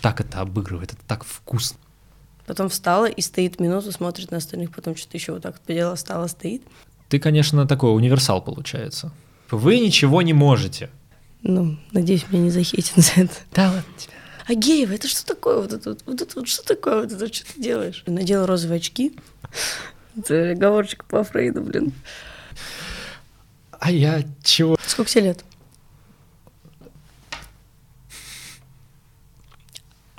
так это обыгрывает, это так вкусно. Потом встала и стоит минуту, смотрит на остальных, потом что-то еще вот так вот поделала, встала, стоит. Ты, конечно, такой универсал получается. Вы ничего не можете. Ну, надеюсь, меня не захейтят за это. Да ладно тебя. А Геева, это что такое? Вот это вот, вот это вот что такое? Вот это что ты делаешь? Надела розовые очки. Это оговорочка по Фрейду, блин. А я чего? Сколько тебе лет?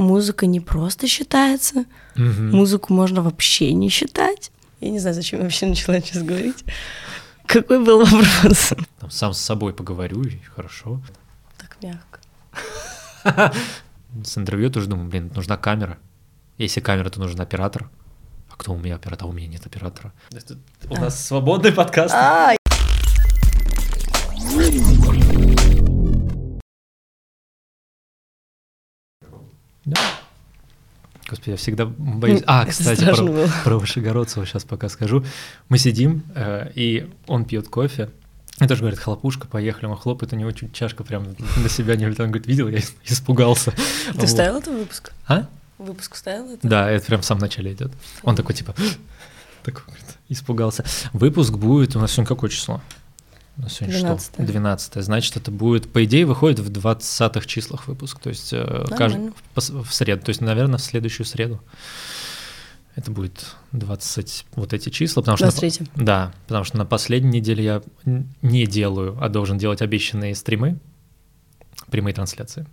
Музыка не просто считается, Мгм. музыку можно вообще не считать. Я не знаю, зачем я вообще начала сейчас говорить. Какой был вопрос? Там сам с собой поговорю, и хорошо. Так мягко. С интервью тоже думаю, блин, нужна камера. Если камера, то нужен оператор. А кто у меня оператор? А у меня нет оператора. У нас свободный подкаст. Да. Господи, я всегда боюсь. А, кстати, про, было. про Вышегородцева сейчас пока скажу. Мы сидим, э, и он пьет кофе. И тоже говорит, хлопушка, поехали. Он хлопает, у него чуть чашка прям на себя не влетает. Он говорит, видел, я ис- испугался. ты Вот. вставил это в выпуск? А? Выпуск вставил это? Да, это прям в самом начале идет. Он такой, типа, такой, испугался. Выпуск будет, у нас сегодня какое число? У нас сегодня 12. что? 12. Значит, это будет, по идее, выходит в 20-х числах выпуск. То есть э, кажд- Нормально. в пос- в среду. То есть, наверное, в следующую среду. Это будет 20 вот эти числа, потому что... на- 23. да, потому что на последней неделе я не делаю, а должен делать обещанные стримы, прямые трансляции.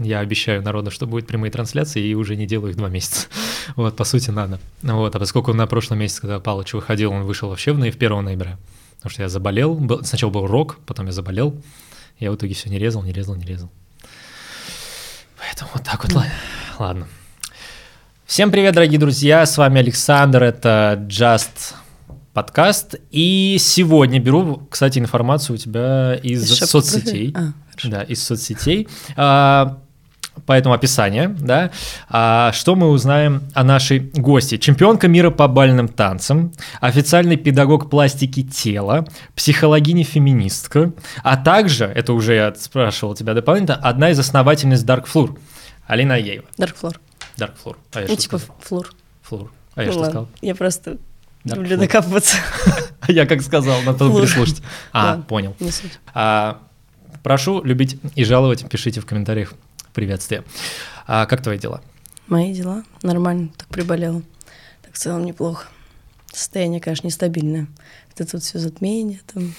Я обещаю народу, что будет прямые трансляции, и уже не делаю их два месяца. Вот, по сути, надо. Вот, а поскольку на прошлом месяце, когда Палыч выходил, он вышел вообще в ноя- 1 ноября, потому что я заболел, был- сначала был рок, потом я заболел, я в итоге все не резал, не резал, не резал. Поэтому вот так вот, ла- ладно. Всем привет, дорогие друзья, с вами Александр, это Just подкаст, и сегодня беру, кстати, информацию у тебя из Из шапки соцсетей. А, хорошо. Да, из соцсетей. А, Поэтому описание, да. А, что мы узнаем о нашей гости? Чемпионка мира по бальным танцам, официальный педагог пластики тела, психологиня-феминистка, а также, это уже я спрашивал тебя дополнительно, одна из основательниц Dark Floor, Алина Аеева. Dark Floor. Dark Floor. А я Ну, что типа сказал? флур. Флур. А я Ну что ладно, сказал? Я просто Dark люблю Floor. докапываться. Я как сказал, надо Флур. переслушать. А, понял. А, прошу любить и жаловать, пишите в комментариях приветствие. А, как твои дела? Мои дела нормально, так приболела. Так в целом неплохо. Состояние, конечно, нестабильное. Это вот все затмение там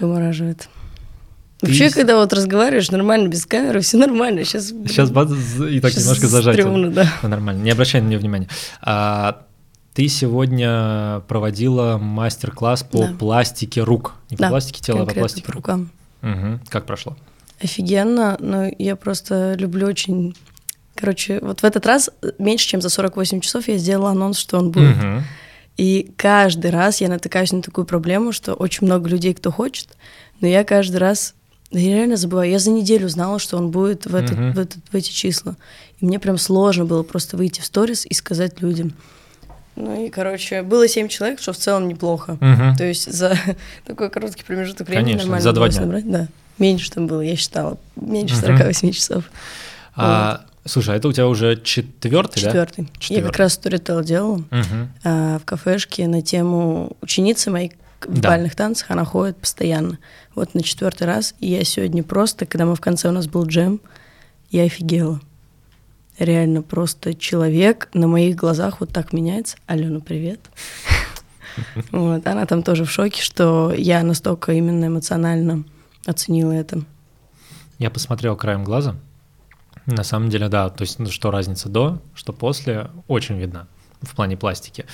вымораживает. Ты Вообще, с- когда вот разговариваешь нормально, без камеры, все нормально. Сейчас, Сейчас бац, и так немножко зажать. Стрёмно, да. Ну, Нормально, не обращай на нее внимания. А, ты сегодня проводила мастер-класс по Да. пластике рук. Не по Да, пластике тела, а по пластике по рук. рукам. Мгм. Как прошло? Офигенно, но я просто люблю очень... Короче, вот в этот раз меньше, чем за 48 часов я сделала анонс, что он будет. Мгм. И каждый раз я натыкаюсь на такую проблему, что очень много людей, кто хочет, но я каждый раз да я реально забываю. Я за неделю знала, что он будет в, этот, Мгм. в, этот, в эти числа. И мне прям сложно было просто выйти в сторис и сказать людям. Ну и, короче, было семь человек, что в целом неплохо. Мгм. То есть за такой короткий промежуток времени Конечно, нормально за два дня. набрать. Да. Меньше там было, я считала. Меньше Мгм. 48 часов. А, Слушай, а это у тебя уже четвертый, да? Четвертый. Я как раз сторител делала. Мгм. а, в кафешке на тему ученицы моей в Да. бальных танцах, она ходит постоянно. Вот на четвертый раз. И я сегодня просто, когда мы в конце у нас был джем, я офигела. Реально просто человек на моих глазах вот так меняется. Алена, привет. Вот, она там тоже в шоке, что я настолько именно эмоционально оценила это. Я посмотрел краем глаза. На самом деле, да, то есть, ну, что разница до, что после, очень видна в плане пластики.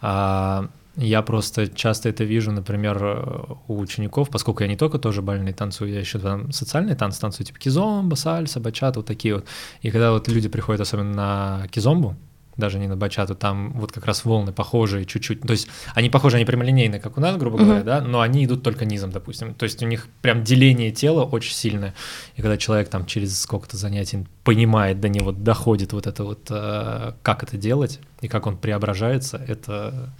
А, я просто часто это вижу, например, у учеников, поскольку я не только тоже бальный танцую, я еще там социальные танцы танцую, типа кизомба, сальса, бачата, вот такие вот. И когда вот люди приходят особенно на кизомбу, даже не на бачату, там вот как раз волны похожие чуть-чуть. То есть они похожи, они прямолинейные, как у нас, грубо говоря, Мгм. да, но они идут только низом, допустим. То есть у них прям деление тела очень сильное. И когда человек там через сколько-то занятий понимает, до него доходит вот это вот, э, как это делать и как он преображается, это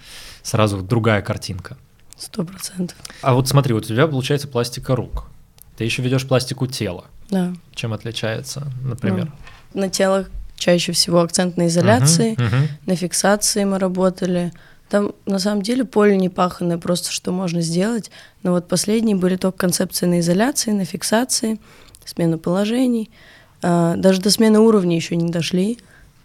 сразу другая картинка. Сто процентов. А вот смотри, вот у тебя получается пластика рук. Ты еще ведешь пластику тела. Да. Чем отличается, например? На тело чаще всего акцент на изоляции, Мгм, мгм. на фиксации мы работали. Там на самом деле поле не паханное, просто что можно сделать. Но вот последние были только концепции на изоляции, на фиксации, смена положений. А, Даже до смены уровня еще не дошли.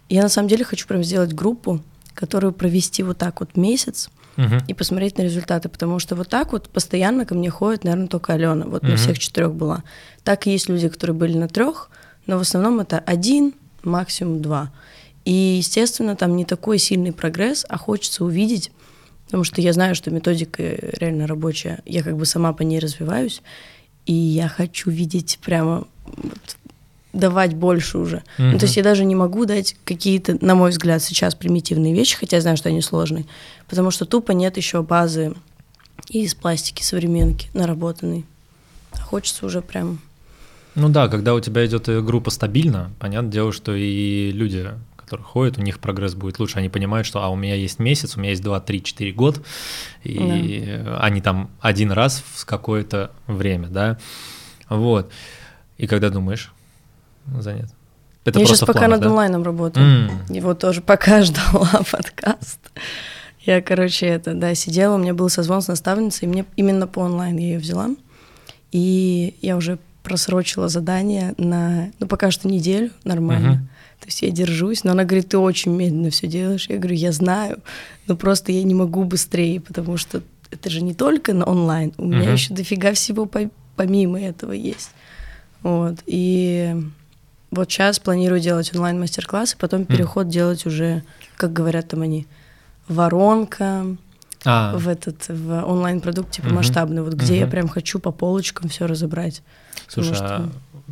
Я на самом деле хочу прям сделать группу, которую провести вот так вот месяц Мгм. и посмотреть на результаты, потому что вот так вот постоянно ко мне ходит, наверное, только Алена, вот на Мгм. всех четырех была. Так и есть люди, которые были на трех, но в основном это один, максимум два. И, естественно, там не такой сильный прогресс, а хочется увидеть, потому что я знаю, что методика реально рабочая, я как бы сама по ней развиваюсь, и я хочу видеть прямо вот давать больше уже. Ну, Мгм. то есть я даже не могу дать какие-то, на мой взгляд, сейчас примитивные вещи, хотя я знаю, что они сложные, потому что тупо нет еще базы из пластики современки наработанной. А хочется уже прям... Ну да, когда у тебя идет группа стабильно, понятное дело, что и люди, которые ходят, у них прогресс будет лучше. Они понимают, что а у меня есть месяц, у меня есть 2, 3, 4 год, и э, они там один раз в какое-то время, да. Вот. И когда думаешь занят? Это я сейчас пока планах, над да? онлайном работаю. М. Его тоже пока ждала подкаст. Я, короче, это, да, сидела, у меня был созвон с наставницей, и мне именно по онлайн я ее взяла. И я уже просрочила задание на, ну, пока что неделю, нормально. Мгм. То есть я держусь, но она говорит, ты очень медленно все делаешь. Я говорю, я знаю, но просто я не могу быстрее, потому что это же не только на онлайн, у меня Мгм. еще дофига всего по- помимо этого есть. Вот, и вот сейчас планирую делать онлайн-мастер-классы, потом переход делать уже, как говорят там они, воронка А, в этот в онлайн-продукт типа Мгм. масштабный, вот где я Мгм. прям хочу по полочкам все разобрать. слушай, потому а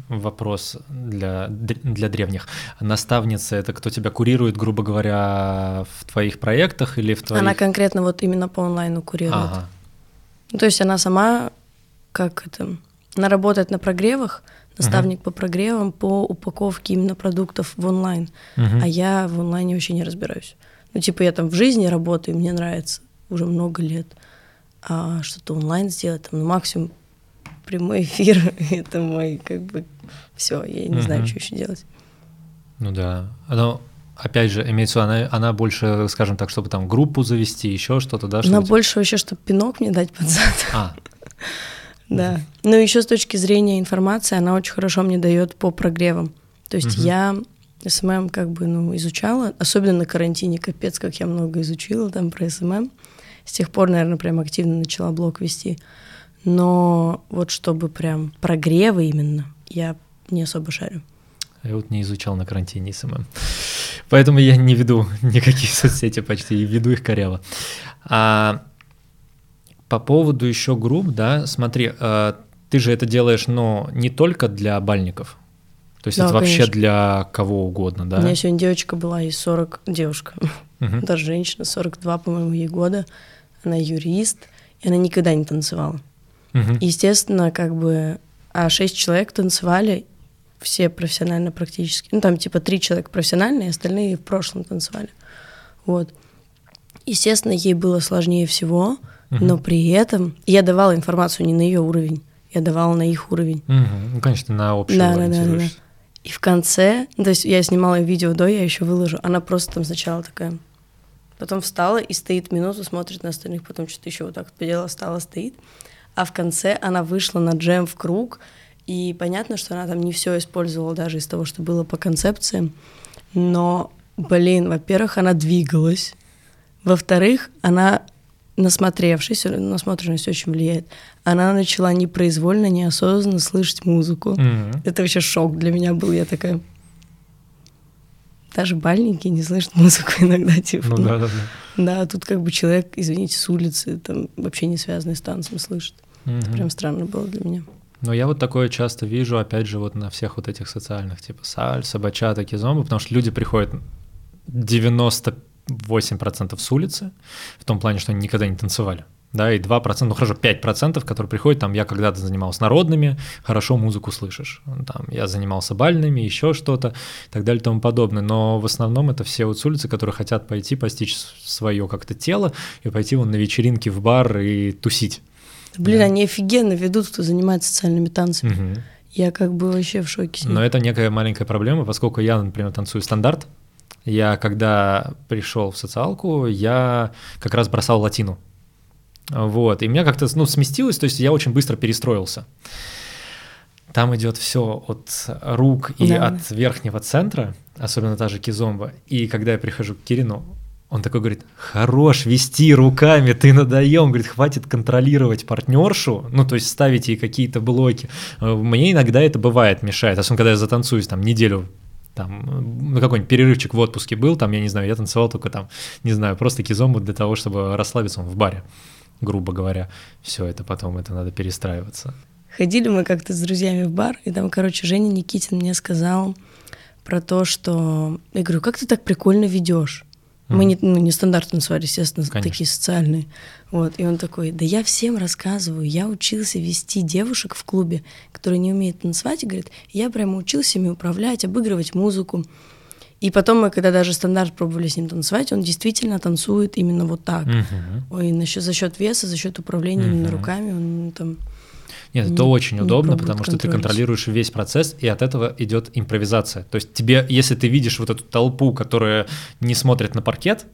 вопрос для, для древних. Наставница — это кто тебя курирует, грубо говоря, в твоих проектах или в твоих... Она конкретно вот именно по онлайну курирует. Ага. Ну, то есть она сама, как это, она работает на прогревах, наставник по прогревам, по упаковке именно продуктов в онлайн. Мгм. А я в онлайне вообще не разбираюсь. Ну, типа, я там в жизни работаю, мне нравится уже много лет. А что-то онлайн сделать, там, ну, максимум прямой эфир, это мой, как бы, все, я не знаю, Мгм. что еще делать. Ну да. Но опять же, имеется в виду, она, она больше, скажем так, чтобы там группу завести, еще что-то, да? Она больше вообще, чтобы пинок мне дать под зад. А, Да. Ну, еще с точки зрения информации, она очень хорошо мне дает по прогревам. То есть Мгм. я SMM как бы, ну, изучала, особенно на карантине, капец, как я много изучила там про SMM. С тех пор, наверное, прям активно начала блог вести. Но вот чтобы прям прогревы именно, я не особо шарю. я вот не изучал на карантине SMM. Поэтому я не веду никакие соцсети почти, и веду их коряво. А по поводу еще групп, да, смотри, э, ты же это делаешь, но не только для бальников. То есть Да, это вообще конечно. для кого угодно, да? У меня сегодня девочка была, ей 40, девушка, Мгм. даже женщина, 42, по-моему, ей года. Она юрист, и она никогда не танцевала. Мгм. Естественно, как бы, а шесть человек танцевали, все профессионально практически. Ну, там типа три человека профессиональные, остальные в прошлом танцевали. Вот. Естественно, ей было сложнее всего, Мгм. но при этом я давала информацию не на ее уровень, я давала на их уровень. Мгм. Ну, конечно, на общее Да, да, да, да, да. И в конце, то есть я снимала видео до, я еще выложу, она просто там сначала такая, потом встала и стоит минуту, смотрит на остальных, потом что-то еще вот так вот поделала, встала, стоит. А в конце она вышла на джем в круг, и понятно, что она там не все использовала даже из того, что было по концепциям, но, блин, во-первых, она двигалась, во-вторых, она насмотревшись, насмотренность очень влияет, она начала непроизвольно, неосознанно слышать музыку. Мгм. Это вообще шок для меня был. Я такая... Даже бальники не слышат музыку иногда, типа. Ну ну, да, да, да. Да, тут как бы человек, извините, с улицы, там вообще не связанный с танцем, слышит. Это Мгм. прям странно было для меня. Но я вот такое часто вижу, опять же, вот на всех вот этих социальных, типа сальса, бачата, кизомба, потому что люди приходят 98% с улицы, в том плане, что они никогда не танцевали. Да, и 2%, ну хорошо, 5%, которые приходят, там, я когда-то занимался народными, хорошо музыку слышишь. Там, я занимался бальными, еще что-то, и так далее и тому подобное. Но в основном это все вот с улицы, которые хотят пойти постичь свое как-то тело и пойти вон на вечеринки в бар и тусить. Блин, Да. они офигенно ведут, кто занимается социальными танцами. Мгм. Я как бы вообще в шоке. Но это некая маленькая проблема, поскольку я, например, танцую стандарт. Я, когда пришел в социалку, я как раз бросал латину. Вот, и меня как-то ну, сместилось, то есть я очень быстро перестроился. Там идет все от рук и Да. от верхнего центра, особенно та же кизомба. И когда я прихожу к Кирину, он такой говорит, хорош вести руками, ты надоем, говорит, хватит контролировать партнершу, ну, то есть ставить ей какие-то блоки. Э, Мне иногда это бывает, мешает, особенно когда я затанцуюсь там неделю там, на какой-нибудь перерывчик в отпуске был, там, я не знаю, я танцевал только там, не знаю, просто кизомбу для того, чтобы расслабиться он в баре, грубо говоря. Все это потом, это надо перестраиваться. Ходили мы как-то с друзьями в бар, и там, короче, Женя Никитин мне сказал про то, что... Я говорю, как ты так прикольно ведешь? Мы не, ну, не стандартно танцевали, естественно, Конечно. такие социальные. Вот. И он такой, да я всем рассказываю, я учился вести девушек в клубе, которые не умеют танцевать, и говорит, я прямо учился ими управлять, обыгрывать музыку. И потом мы, когда даже стандарт пробовали с ним танцевать, он действительно танцует именно вот так. Мгм. Ой, насчет, за счет веса, за счет управления именно Мгм. руками, он там... Нет, это не- очень не удобно, потому что ты контролируешь весь процесс, и от этого идет импровизация. То есть тебе, если ты видишь вот эту толпу, которая не смотрит на паркет,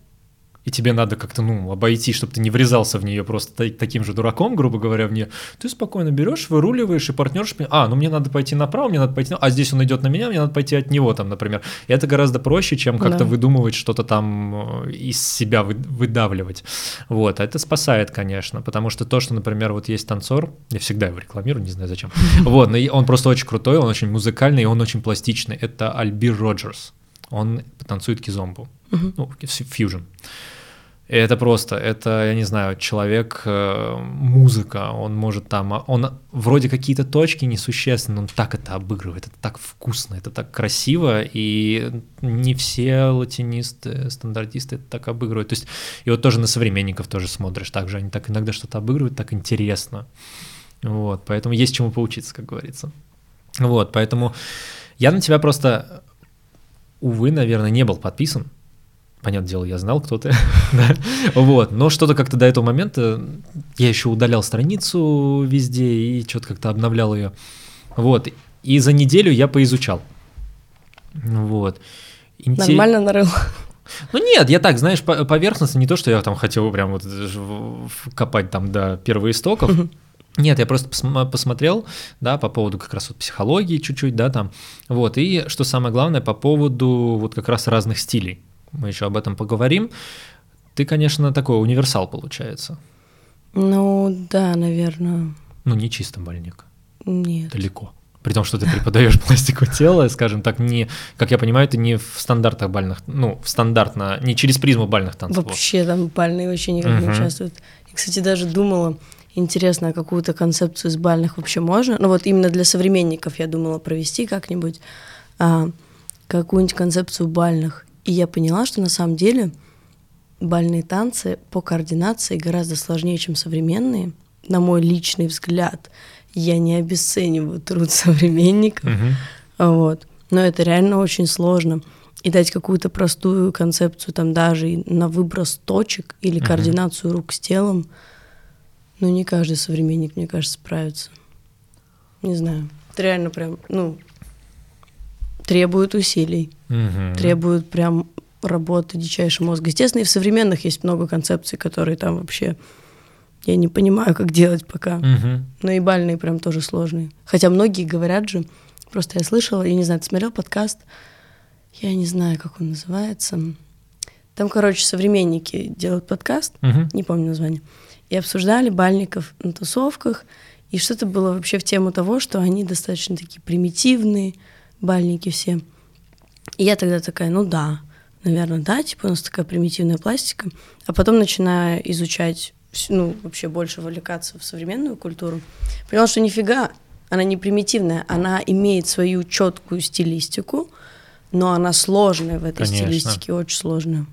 и тебе надо как-то, ну, обойти, чтобы ты не врезался в нее просто та- таким же дураком, грубо говоря, в нее, ты спокойно берешь, выруливаешь, и партнерш, а, ну мне надо пойти направо, мне надо пойти, а здесь он идет на меня, мне надо пойти от него, там, например. И это гораздо проще, чем как-то Да. выдумывать что-то там э, из себя вы- выдавливать. Вот, а это спасает, конечно, потому что то, что, например, вот есть танцор, я всегда его рекламирую, не знаю зачем, вот, но он просто очень крутой, он очень музыкальный, и он очень пластичный. Это Альбир Роджерс. Он танцует кизомбу, ну, фьюжн. Это просто, это, я не знаю, человек, э, музыка, он может там, а, он вроде какие-то точки несущественные, он так это обыгрывает, это так вкусно, это так красиво, и не все латинисты, стандартисты это так обыгрывают. То есть, и вот тоже на современников тоже смотришь, так же они так иногда что-то обыгрывают, так интересно. Вот, поэтому есть чему поучиться, как говорится. Вот, поэтому я на тебя просто, увы, наверное, не был подписан, Понятное дело, я знал, кто ты. да. Вот. Но что-то как-то до этого момента я еще удалял страницу везде и что-то как-то обновлял ее. Вот. И за неделю я поизучал. Вот. Инте- Нормально нарыл. Ну нет, я так, знаешь, по- поверхностно, не то, что я там хотел прям вот копать там до первоистоков. Нет, я просто посмотрел, да, по поводу как раз вот психологии чуть-чуть, да, там, вот, и что самое главное, по поводу вот как раз разных стилей. Мы еще об этом поговорим. Ты, конечно, такой универсал получается. Ну, да, наверное. Ну, не чисто больник, Нет. далеко. При том, что ты преподаешь пластику тела, скажем так, не, как я понимаю, ты не в стандартах бальных, ну, в стандартно, не через призму бальных танцев. Вообще там бальные вообще никак не участвуют. Я, кстати, даже думала, интересно, какую-то концепцию из бальных вообще можно? Ну вот именно для современников я думала провести как-нибудь а, какую-нибудь концепцию бальных. И я поняла, что на самом деле бальные танцы по координации гораздо сложнее, чем современные. На мой личный взгляд, я не обесцениваю труд современников. Мгм. Вот. Но это реально очень сложно. И дать какую-то простую концепцию, там даже на выброс точек или Мгм. координацию рук с телом, ну, не каждый современник, мне кажется, справится. Не знаю. Это реально прям, ну, требует усилий, Мгм. требует прям работы дичайшего мозга. Естественно, и в современных есть много концепций, которые там вообще я не понимаю, как делать пока. Мгм. Но и бальные прям тоже сложные. Хотя многие говорят же, просто я слышала, я не знаю, ты смотрел подкаст, я не знаю, как он называется. Там, короче, современники делают подкаст, Мгм. не помню название, и обсуждали бальников на тусовках, и что-то было вообще в тему того, что они достаточно такие примитивные, бальники все. И я тогда такая, ну да, наверное, да, типа у нас такая примитивная пластика. А потом начиная изучать, ну, вообще больше вовлекаться в современную культуру, поняла, что нифига, она не примитивная, она имеет свою четкую стилистику, но она сложная в этой Конечно. стилистике, очень сложная.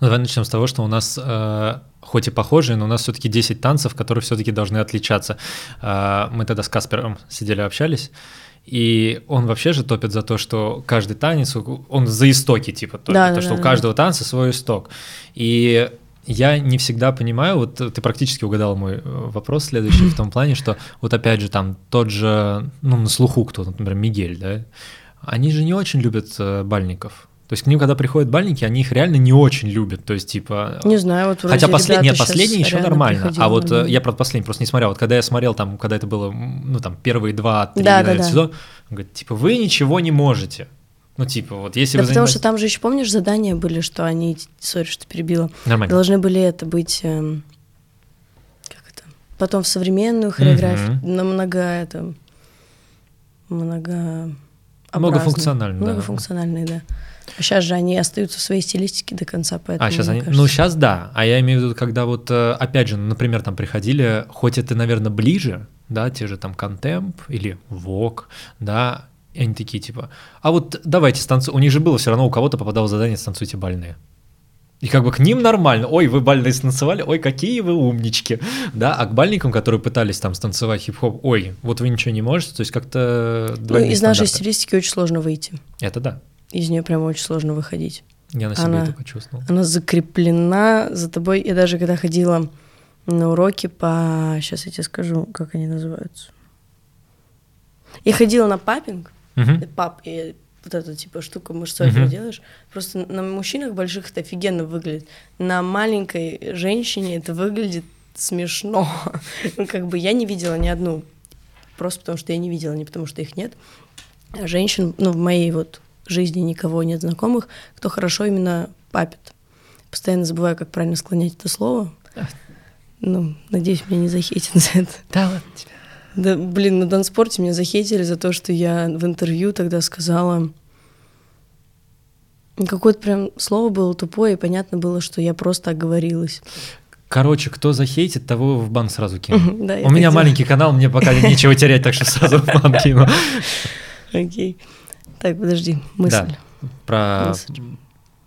Ну, давай начнем с того, что у нас э, хоть и похожие, но у нас все-таки 10 танцев, которые все-таки должны отличаться. Э, мы тогда с Каспером сидели, общались, и он вообще же топит за то, что каждый танец, он за истоки типа топит, Да, то, да, что да, у да. каждого танца свой исток. И я не всегда понимаю, вот ты практически угадал мой э, вопрос следующий в том плане, что вот опять же там тот же, ну, на слуху кто, например, Мигель, да, они же не очень любят э, бальников. То есть к ним, когда приходят бальники, они их реально не очень любят. То есть, типа. Не знаю, вот Хотя последний, нет, последний еще нормально. А вот нормально. я, правда, последний просто не смотрел. Вот когда я смотрел, там, когда это было, ну, там, первые два-три да, да, да. сезона, он говорит, типа, вы ничего не можете. Ну, типа, вот если да вы потому занимаетесь... что там же еще, помнишь, задания были, что они, сори, что перебила, Нормально. должны были это быть, эм, как это, потом в современную хореографию, mm-hmm. на много, это, много... Многофункциональные, да. Многофункциональные, да. Сейчас же они остаются в своей стилистике до конца, поэтому. А сейчас они. Кажется... Ну сейчас да. А я имею в виду, когда вот э, опять же, например, там приходили, хоть это, наверное, ближе, да, те же там контемп или вок, да, и они такие типа, а вот давайте станцуем. У них же было все равно у кого-то попадало задание станцуйте бальные. И как бы к ним нормально. Ой, вы бальные станцевали, ой, какие вы умнички. Да, а к бальникам, которые пытались там станцевать хип-хоп, ой, вот вы ничего не можете, то есть как-то Ну, из нашей стилистики очень сложно выйти. Это да. Из нее прям очень сложно выходить. Я на себе она, это почувствовал. Она закреплена за тобой. Я даже когда ходила на уроки по... Сейчас я тебе скажу, как они называются. Я ходила на папинг. Uh-huh. Пап, и вот эта типа штука мужской uh-huh. делаешь. Просто на мужчинах больших это офигенно выглядит. На маленькой женщине это выглядит смешно. ну, как бы я не видела ни одну. Просто потому что я не видела, не потому что их нет. А женщин, ну, в моей вот жизни никого нет знакомых, кто хорошо именно папит. Постоянно забываю, как правильно склонять это слово. Ну, надеюсь, меня не захейтят за это. Да ладно тебя. Да, блин, на Донспорте меня захейтили за то, что я в интервью тогда сказала... Какое-то прям слово было тупое, и понятно было, что я просто оговорилась. Короче, кто захейтит, того в бан сразу кину. да, У меня маленький канал, мне пока нечего терять, так что сразу в бан кину. Окей. Так, подожди, мысль. Да, про мысль.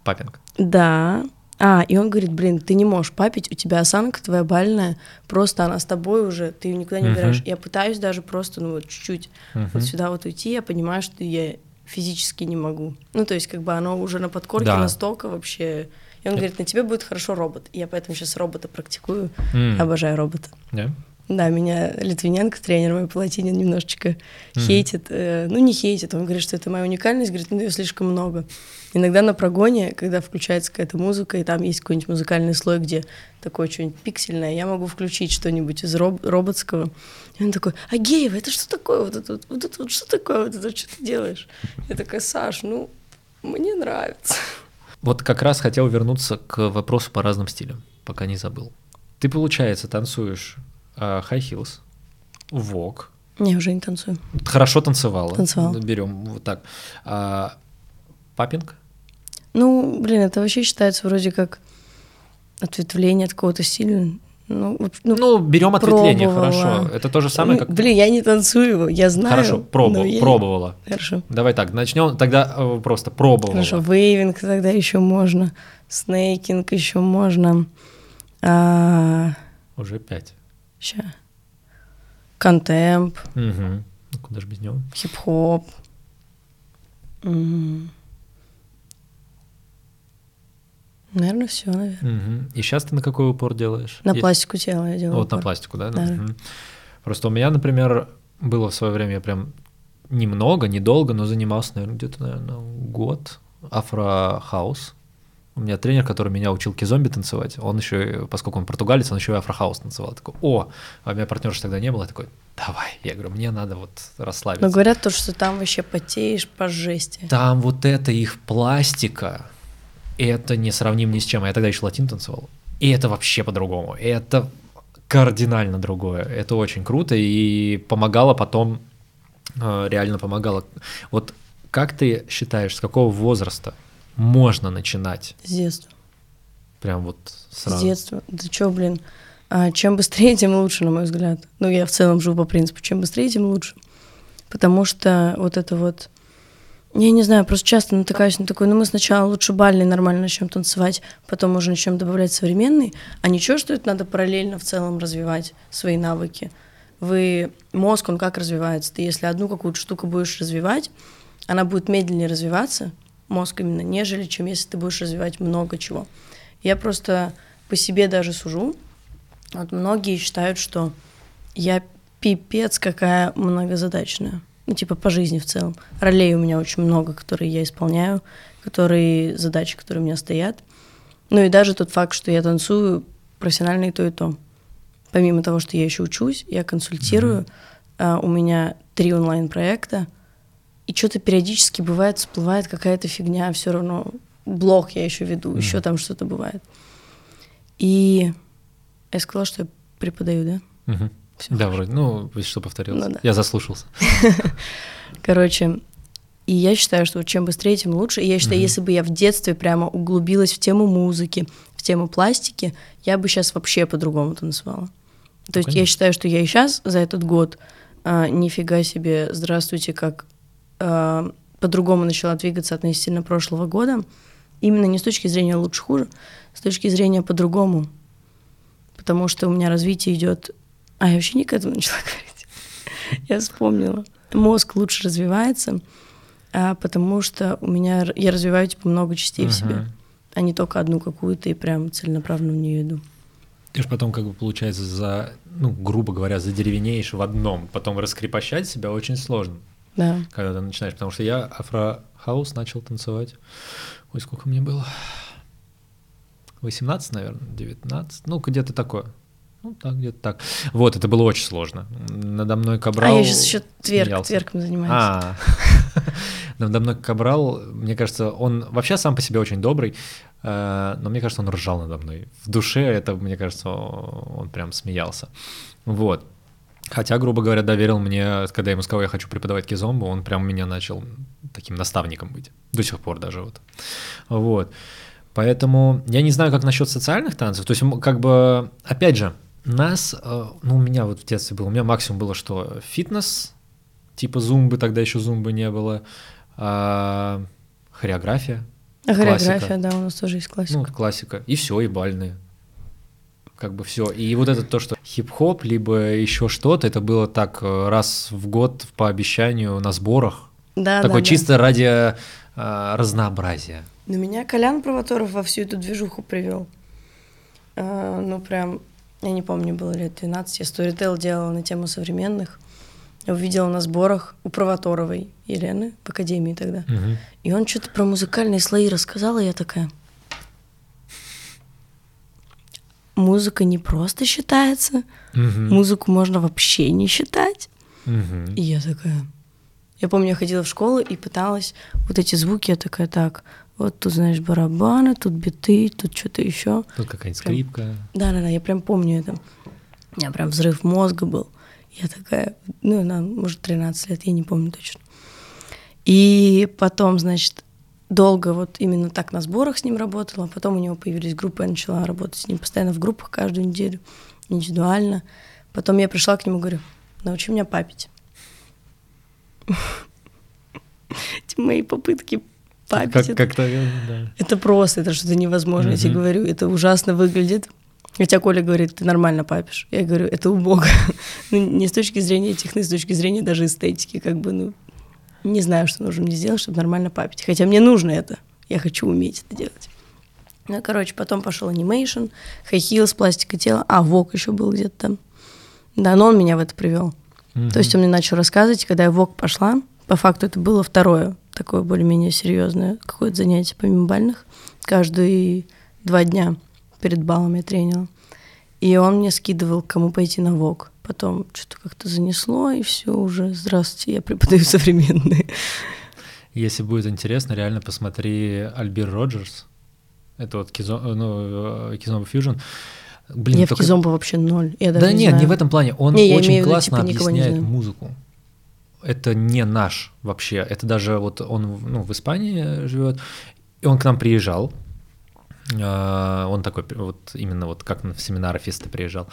папинг. Да. А, и он говорит, блин, ты не можешь папить, у тебя осанка твоя бальная, просто она с тобой уже, ты ее никуда не убираешь. Uh-huh. Я пытаюсь даже просто, ну вот чуть-чуть uh-huh. вот сюда вот уйти, я понимаю, что я физически не могу. Ну, то есть как бы оно уже на подкорке да. настолько вообще... И он говорит, на тебе будет хорошо робот. И я поэтому сейчас робота практикую, mm. обожаю робота. Yeah. Да, меня Литвиненко, тренер мой Палатинин, немножечко mm-hmm. хейтит. Э, ну, не хейтит, он говорит, что это моя уникальность, говорит, ну, ее слишком много. Иногда на прогоне, когда включается какая-то музыка, и там есть какой-нибудь музыкальный слой, где такое что-нибудь пиксельное, я могу включить что-нибудь из роб- роботского. И он такой, а Геева, это что такое? Вот это вот, вот это вот, что такое? Вот это что ты делаешь? Я такая, Саш, ну, мне нравится. Вот как раз хотел вернуться к вопросу по разным стилям, пока не забыл. Ты, получается, танцуешь High Heels, Vogue. Не, уже не танцую. Хорошо танцевала. Танцевала. Берем вот так. А, папинг? Ну, блин, это вообще считается вроде как ответвление от какого-то стиля. Ну, ну, ну берем ответвление, хорошо. Это то же самое, как. Блин, я не танцую я знаю. Хорошо, пробовал, я... пробовала. Хорошо. Давай так, начнем тогда э, просто пробовала. Хорошо, вейвинг тогда еще можно, снейкинг еще можно. А... Уже пять. Ща. Контемп. Угу. Ну, куда же без него? Хип-хоп. Угу. Наверное, все, наверное. Угу. И сейчас ты на какой упор делаешь? На пластику тела я делаю. Вот упор. на пластику, да? да. Угу. Просто у меня, например, было в свое время я прям немного, недолго, но занимался, наверное, где-то, наверное, год afro house. У меня тренер, который меня учил кизомбу танцевать, он еще, поскольку он португалец, он еще и afro house танцевал. такой, о, а у меня партнерши тогда не было, я такой, давай. Я говорю, мне надо вот расслабиться. Но говорят то, что там вообще потеешь по жести. Там вот это их пластика, это не сравним ни с чем. А я тогда еще латин танцевал. И это вообще по-другому. Это кардинально другое. Это очень круто и помогало потом, э, реально помогало. Вот как ты считаешь, с какого возраста можно начинать? С детства. Прям вот сразу. С детства. Да чё, блин, а чем быстрее, тем лучше, на мой взгляд. Ну, я в целом живу по принципу, чем быстрее, тем лучше. Потому что вот это вот... Я не знаю, просто часто натыкаюсь на такой, ну мы сначала лучше бальный нормально начнем танцевать, потом уже начнем добавлять современный, а ничего, что это надо параллельно в целом развивать свои навыки. Вы, мозг, он как развивается? Ты если одну какую-то штуку будешь развивать, она будет медленнее развиваться, мозг именно, нежели чем если ты будешь развивать много чего. Я просто по себе даже сужу. Вот многие считают, что я пипец какая многозадачная. Ну, типа по жизни в целом. Ролей у меня очень много, которые я исполняю, которые задачи, которые у меня стоят. Ну и даже тот факт, что я танцую профессионально и то, и то. Помимо того, что я еще учусь, я консультирую, mm-hmm. uh, у меня три онлайн-проекта, и что-то периодически бывает, всплывает какая-то фигня, все равно блог я еще веду, mm-hmm. еще там что-то бывает. И я сказала, что я преподаю, да? Mm-hmm. Все да, вроде. Ну, что повторился. Ну, да. Я заслушался. Короче, и я считаю, что чем быстрее, тем лучше. И я считаю, mm-hmm. если бы я в детстве прямо углубилась в тему музыки, в тему пластики, я бы сейчас вообще по-другому танцевала. То есть Конечно. я считаю, что я и сейчас за этот год а, нифига себе, здравствуйте, как а, по-другому начала двигаться относительно прошлого года. Именно не с точки зрения лучше-хуже, с точки зрения по-другому. Потому что у меня развитие идет а я вообще не к этому начала говорить. Я вспомнила. Мозг лучше развивается, а потому что у меня я развиваю типа много частей uh-huh. в себе, а не только одну какую-то и прям целенаправленно в нее иду. Ты же потом, как бы, получается, за, ну, грубо говоря, за деревенеешь в одном, потом раскрепощать себя очень сложно. Да. Когда ты начинаешь, потому что я афро-хаус начал танцевать. Ой, сколько мне было? 18, наверное, 19, ну, где-то такое. Ну, так, где-то так. Вот, это было очень сложно. Надо мной Кабрал... А я сейчас еще тверк, тверком занимаюсь. А, надо мной Кабрал, мне кажется, он вообще сам по себе очень добрый, э, но мне кажется, он ржал надо мной. В душе это, мне кажется, он прям смеялся. Вот. Хотя, грубо говоря, доверил мне, когда я ему сказал, я хочу преподавать кизомбу, он прям меня начал таким наставником быть. До сих пор даже вот. Вот. Поэтому я не знаю, как насчет социальных танцев. То есть, как бы, опять же, нас, э, ну, у меня вот в детстве было, у меня максимум было, что фитнес, типа зумбы, тогда еще зумбы не было, а, хореография. А хореография, классика. да, у нас тоже есть классика. Ну, классика. И все, и бальные. Как бы все. И вот это то, что хип-хоп, либо еще что-то, это было так э, раз в год по обещанию на сборах. Да, Такое да, чисто да. ради а, разнообразия. На меня Колян Провоторов во всю эту движуху привел. А, ну, прям я не помню, было лет 12, я сторитейл делала на тему современных. Я увидела на сборах у Провоторовой Елены в академии тогда. Угу. И он что-то про музыкальные слои рассказал, и я такая... Музыка не просто считается, угу. музыку можно вообще не считать. Угу. И я такая... Я помню, я ходила в школу и пыталась вот эти звуки, я такая, так, вот тут, знаешь, барабаны, тут биты, тут что-то еще. Тут какая-нибудь скрипка. Да-да-да, я прям помню это. У меня прям взрыв мозга был. Я такая, ну, на, может, 13 лет, я не помню точно. И потом, значит, долго вот именно так на сборах с ним работала, потом у него появились группы, я начала работать с ним постоянно в группах каждую неделю, индивидуально. Потом я пришла к нему и говорю, научи меня папить. Мои попытки папе. Как, как-то, да. Это просто, это что-то невозможно, mm-hmm. я тебе говорю, это ужасно выглядит. Хотя Коля говорит, ты нормально папишь. Я говорю, это убого. ну, не с точки зрения техны, с точки зрения даже эстетики, как бы, ну, не знаю, что нужно мне сделать, чтобы нормально папить. Хотя мне нужно это. Я хочу уметь это делать. Ну, короче, потом пошел animation, high heels, пластика тела. А, vogue еще был где-то там. Да, но он меня в это привел. Mm-hmm. То есть он мне начал рассказывать, когда я в vogue пошла, по факту это было второе такое более-менее серьезное какое-то занятие помимо бальных. Каждые два дня перед балом я тренила. И он мне скидывал, кому пойти на vogue. Потом что-то как-то занесло, и все уже, здравствуйте, я преподаю современные. Если будет интересно, реально посмотри Альбир Роджерс. Это вот Кизо, ну, Кизомба Фьюжн. Блин, я только... в Кизомбо вообще ноль. Я даже да не нет, знаю. не в этом плане. Он не, очень классно виду, типа, объясняет музыку это не наш вообще, это даже вот он ну, в Испании живет, и он к нам приезжал, а, он такой вот именно вот как на семинары фесты приезжал.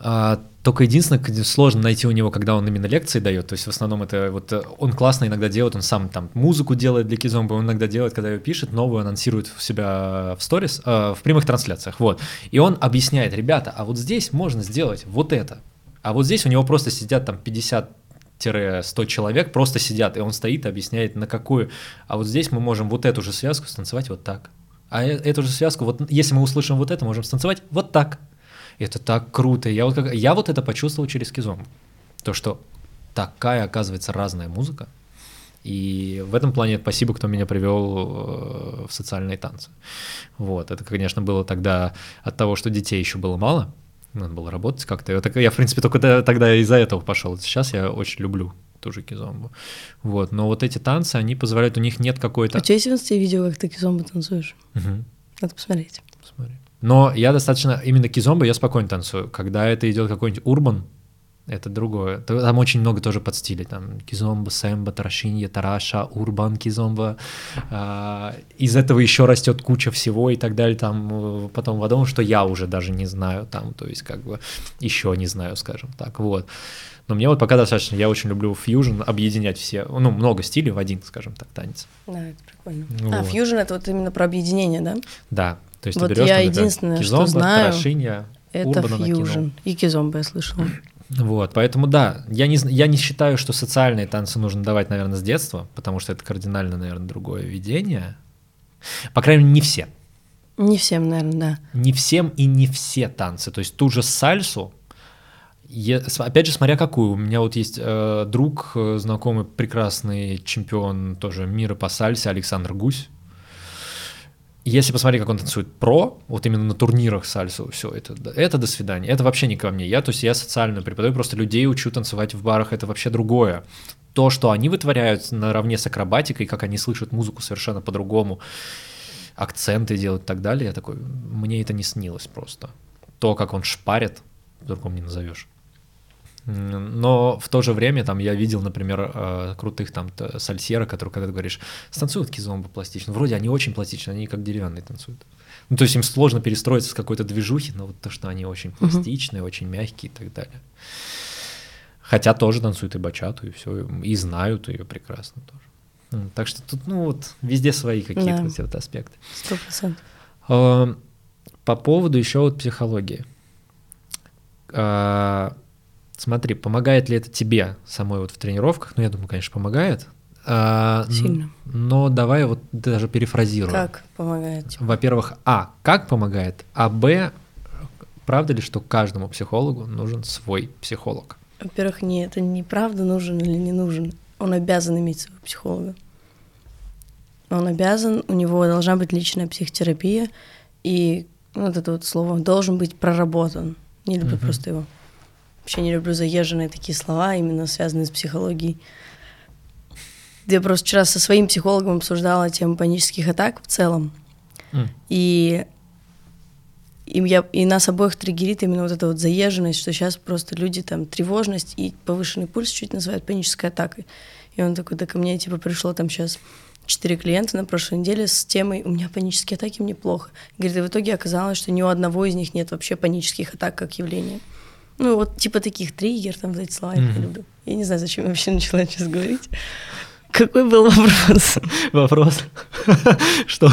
А, только единственное, сложно найти у него, когда он именно лекции дает. То есть в основном это вот он классно иногда делает, он сам там музыку делает для Кизомба, он иногда делает, когда ее пишет, новую анонсирует в себя в сторис, э, в прямых трансляциях. Вот. И он объясняет, ребята, а вот здесь можно сделать вот это. А вот здесь у него просто сидят там 50 100 человек просто сидят, и он стоит и объясняет, на какую. А вот здесь мы можем вот эту же связку станцевать вот так. А э- эту же связку, вот если мы услышим вот это, можем станцевать вот так. Это так круто. Я вот, как, я вот это почувствовал через кизомбу. То, что такая, оказывается, разная музыка. И в этом плане спасибо, кто меня привел э, в социальные танцы. Вот, это, конечно, было тогда от того, что детей еще было мало, надо было работать как-то. Я, я в принципе, только тогда из-за этого пошел. Сейчас я очень люблю тоже кизомбу. Вот, но вот эти танцы, они позволяют, у них нет какой-то... У тебя есть в инсте видео, как ты кизомбу танцуешь? Угу. Надо посмотреть. Но я достаточно, именно кизомбо я спокойно танцую. Когда это идет какой-нибудь урбан, это другое. Там очень много тоже под стилей. Там кизомба, сэмба, тарашинья, тараша, урбан, кизомба. А, из этого еще растет куча всего и так далее. Там э, потом в что я уже даже не знаю. Там, то есть как бы еще не знаю, скажем так. Вот. Но мне вот пока достаточно, я очень люблю фьюжн, объединять все, ну, много стилей в один, скажем так, танец. Да, это прикольно. Вот. А, фьюжн — это вот именно про объединение, да? Да, то есть вот ты берешь, я единственное, кизомба, что знаю, тарашинья, это фьюжн. И кизомба я слышала. Вот, поэтому да, я не, я не считаю, что социальные танцы нужно давать, наверное, с детства, потому что это кардинально, наверное, другое видение. По крайней мере, не все. Не всем, наверное, да. Не всем и не все танцы. То есть ту же сальсу, я, опять же, смотря какую. У меня вот есть э, друг, э, знакомый, прекрасный чемпион тоже мира по сальсе, Александр Гусь. Если посмотреть, как он танцует про, вот именно на турнирах сальсу, все, это, это до свидания. Это вообще не ко мне. Я, то есть я социально преподаю, просто людей учу танцевать в барах, это вообще другое. То, что они вытворяют наравне с акробатикой, как они слышат музыку совершенно по-другому, акценты делают и так далее, я такой, мне это не снилось просто. То, как он шпарит, по-другому не назовешь. Но в то же время там я видел, например, э, крутых там сальсера, которые, когда ты говоришь, станцуют кизомбо пластично, вроде они очень пластичные, они как деревянные танцуют. Ну, то есть им сложно перестроиться с какой-то движухи, но вот то, что они очень пластичные, uh-huh. очень мягкие и так далее. Хотя тоже танцуют и бачату, и все, и знают ее прекрасно тоже. Так что тут, ну вот, везде свои какие-то да. вот аспекты. Сто процентов. По поводу еще вот психологии. Смотри, помогает ли это тебе самой вот в тренировках? Ну, я думаю, конечно, помогает. А, Сильно. Но давай вот даже перефразируем. Как помогает? Во-первых, а, как помогает, а, б, правда ли, что каждому психологу нужен свой психолог? Во-первых, не, это не правда нужен или не нужен. Он обязан иметь своего психолога. Он обязан, у него должна быть личная психотерапия, и вот это вот слово должен быть проработан. Не люблю uh-huh. просто его. Вообще не люблю заезженные такие слова, именно связанные с психологией. Я просто вчера со своим психологом обсуждала тему панических атак в целом. Mm. И, и, я, и нас обоих триггерит именно вот эта вот заезженность, что сейчас просто люди там тревожность и повышенный пульс чуть называют панической атакой. И он такой, да ко мне типа пришло там сейчас четыре клиента на прошлой неделе с темой «У меня панические атаки, мне плохо». Говорит, и в итоге оказалось, что ни у одного из них нет вообще панических атак как явления. Ну, вот типа таких триггер, там, вот эти слова я люблю. Я не знаю, зачем я вообще начала сейчас говорить. Какой был вопрос? Вопрос, что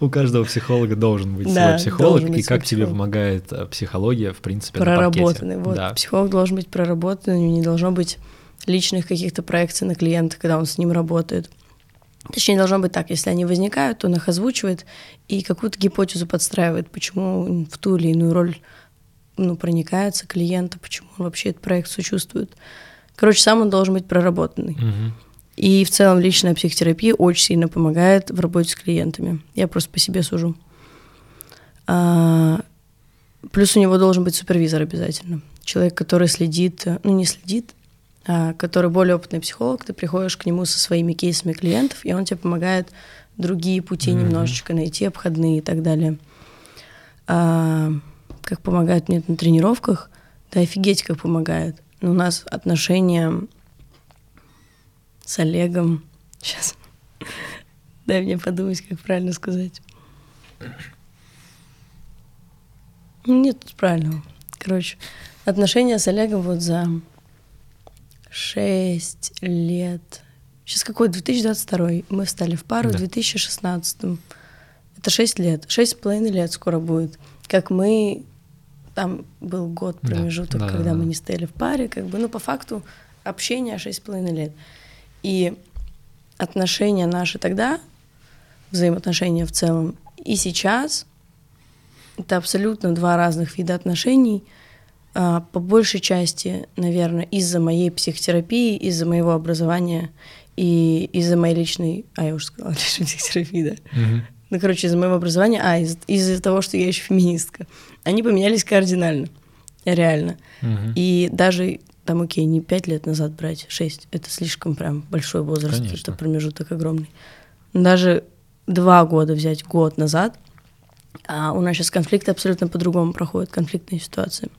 у каждого психолога должен быть свой психолог, и как тебе помогает э, психология, в принципе, Проработанный, вот. Психолог должен быть проработанный, не должно быть личных каких-то проекций на клиента, когда он с ним работает. Точнее, должно быть так, если они возникают, то он их озвучивает и какую-то гипотезу подстраивает, почему в ту или иную роль ну, проникается клиента, почему он вообще этот проект сочувствует. Короче, сам он должен быть проработанный. Угу. И в целом личная психотерапия очень сильно помогает в работе с клиентами. Я просто по себе сужу. А, плюс у него должен быть супервизор обязательно. Человек, который следит, ну не следит, а который более опытный психолог, ты приходишь к нему со своими кейсами клиентов, и он тебе помогает другие пути mm-hmm. немножечко найти, обходные и так далее. А, как помогает мне на тренировках, да офигеть, как помогает. Но у нас отношения с Олегом... Сейчас. Дай мне подумать, как правильно сказать. Нет тут правильного. Короче, отношения с Олегом вот за 6 лет. Сейчас какой? 2022. Мы встали в пару да. в 2016. Это 6 лет. Шесть с половиной лет скоро будет. Как мы там был год промежуток, да, да, когда да, мы не стояли в паре, как бы, ну, по факту общение шесть с половиной лет. И отношения наши тогда, взаимоотношения в целом, и сейчас это абсолютно два разных вида отношений. А, по большей части, наверное, из-за моей психотерапии, из-за моего образования и из-за моей личной... А, я уже сказала, личной психотерапии, да? Мгм. Ну, короче, из-за моего образования, а, из- из-за того, что я еще феминистка. Они поменялись кардинально, реально. Мгм. И даже там, окей, не пять лет назад брать, шесть, это слишком прям большой возраст, Конечно. это промежуток огромный. Даже два года взять, год назад, а у нас сейчас конфликты абсолютно по-другому проходят, конфликтные ситуации.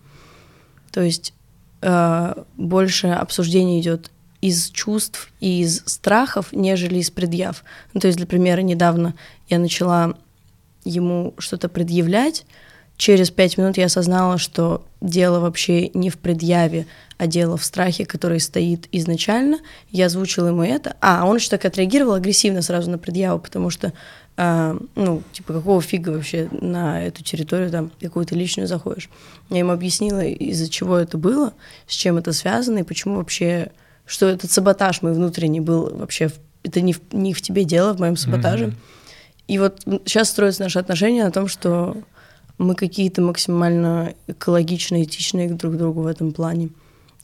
То есть э, больше обсуждение идет из чувств и из страхов, нежели из предъяв. Ну, то есть, для примера, недавно я начала ему что-то предъявлять, через пять минут я осознала, что дело вообще не в предъяве, а дело в страхе, который стоит изначально. Я озвучила ему это. А, он еще так отреагировал агрессивно сразу на предъяву, потому что, а, ну, типа, какого фига вообще на эту территорию там какую-то личную заходишь. Я ему объяснила, из-за чего это было, с чем это связано и почему вообще, что этот саботаж мой внутренний был вообще, это не в, не в тебе дело, в моем саботаже. Мгм. И вот сейчас строятся наши отношения на том, что мы какие-то максимально экологично, этичные друг к другу в этом плане.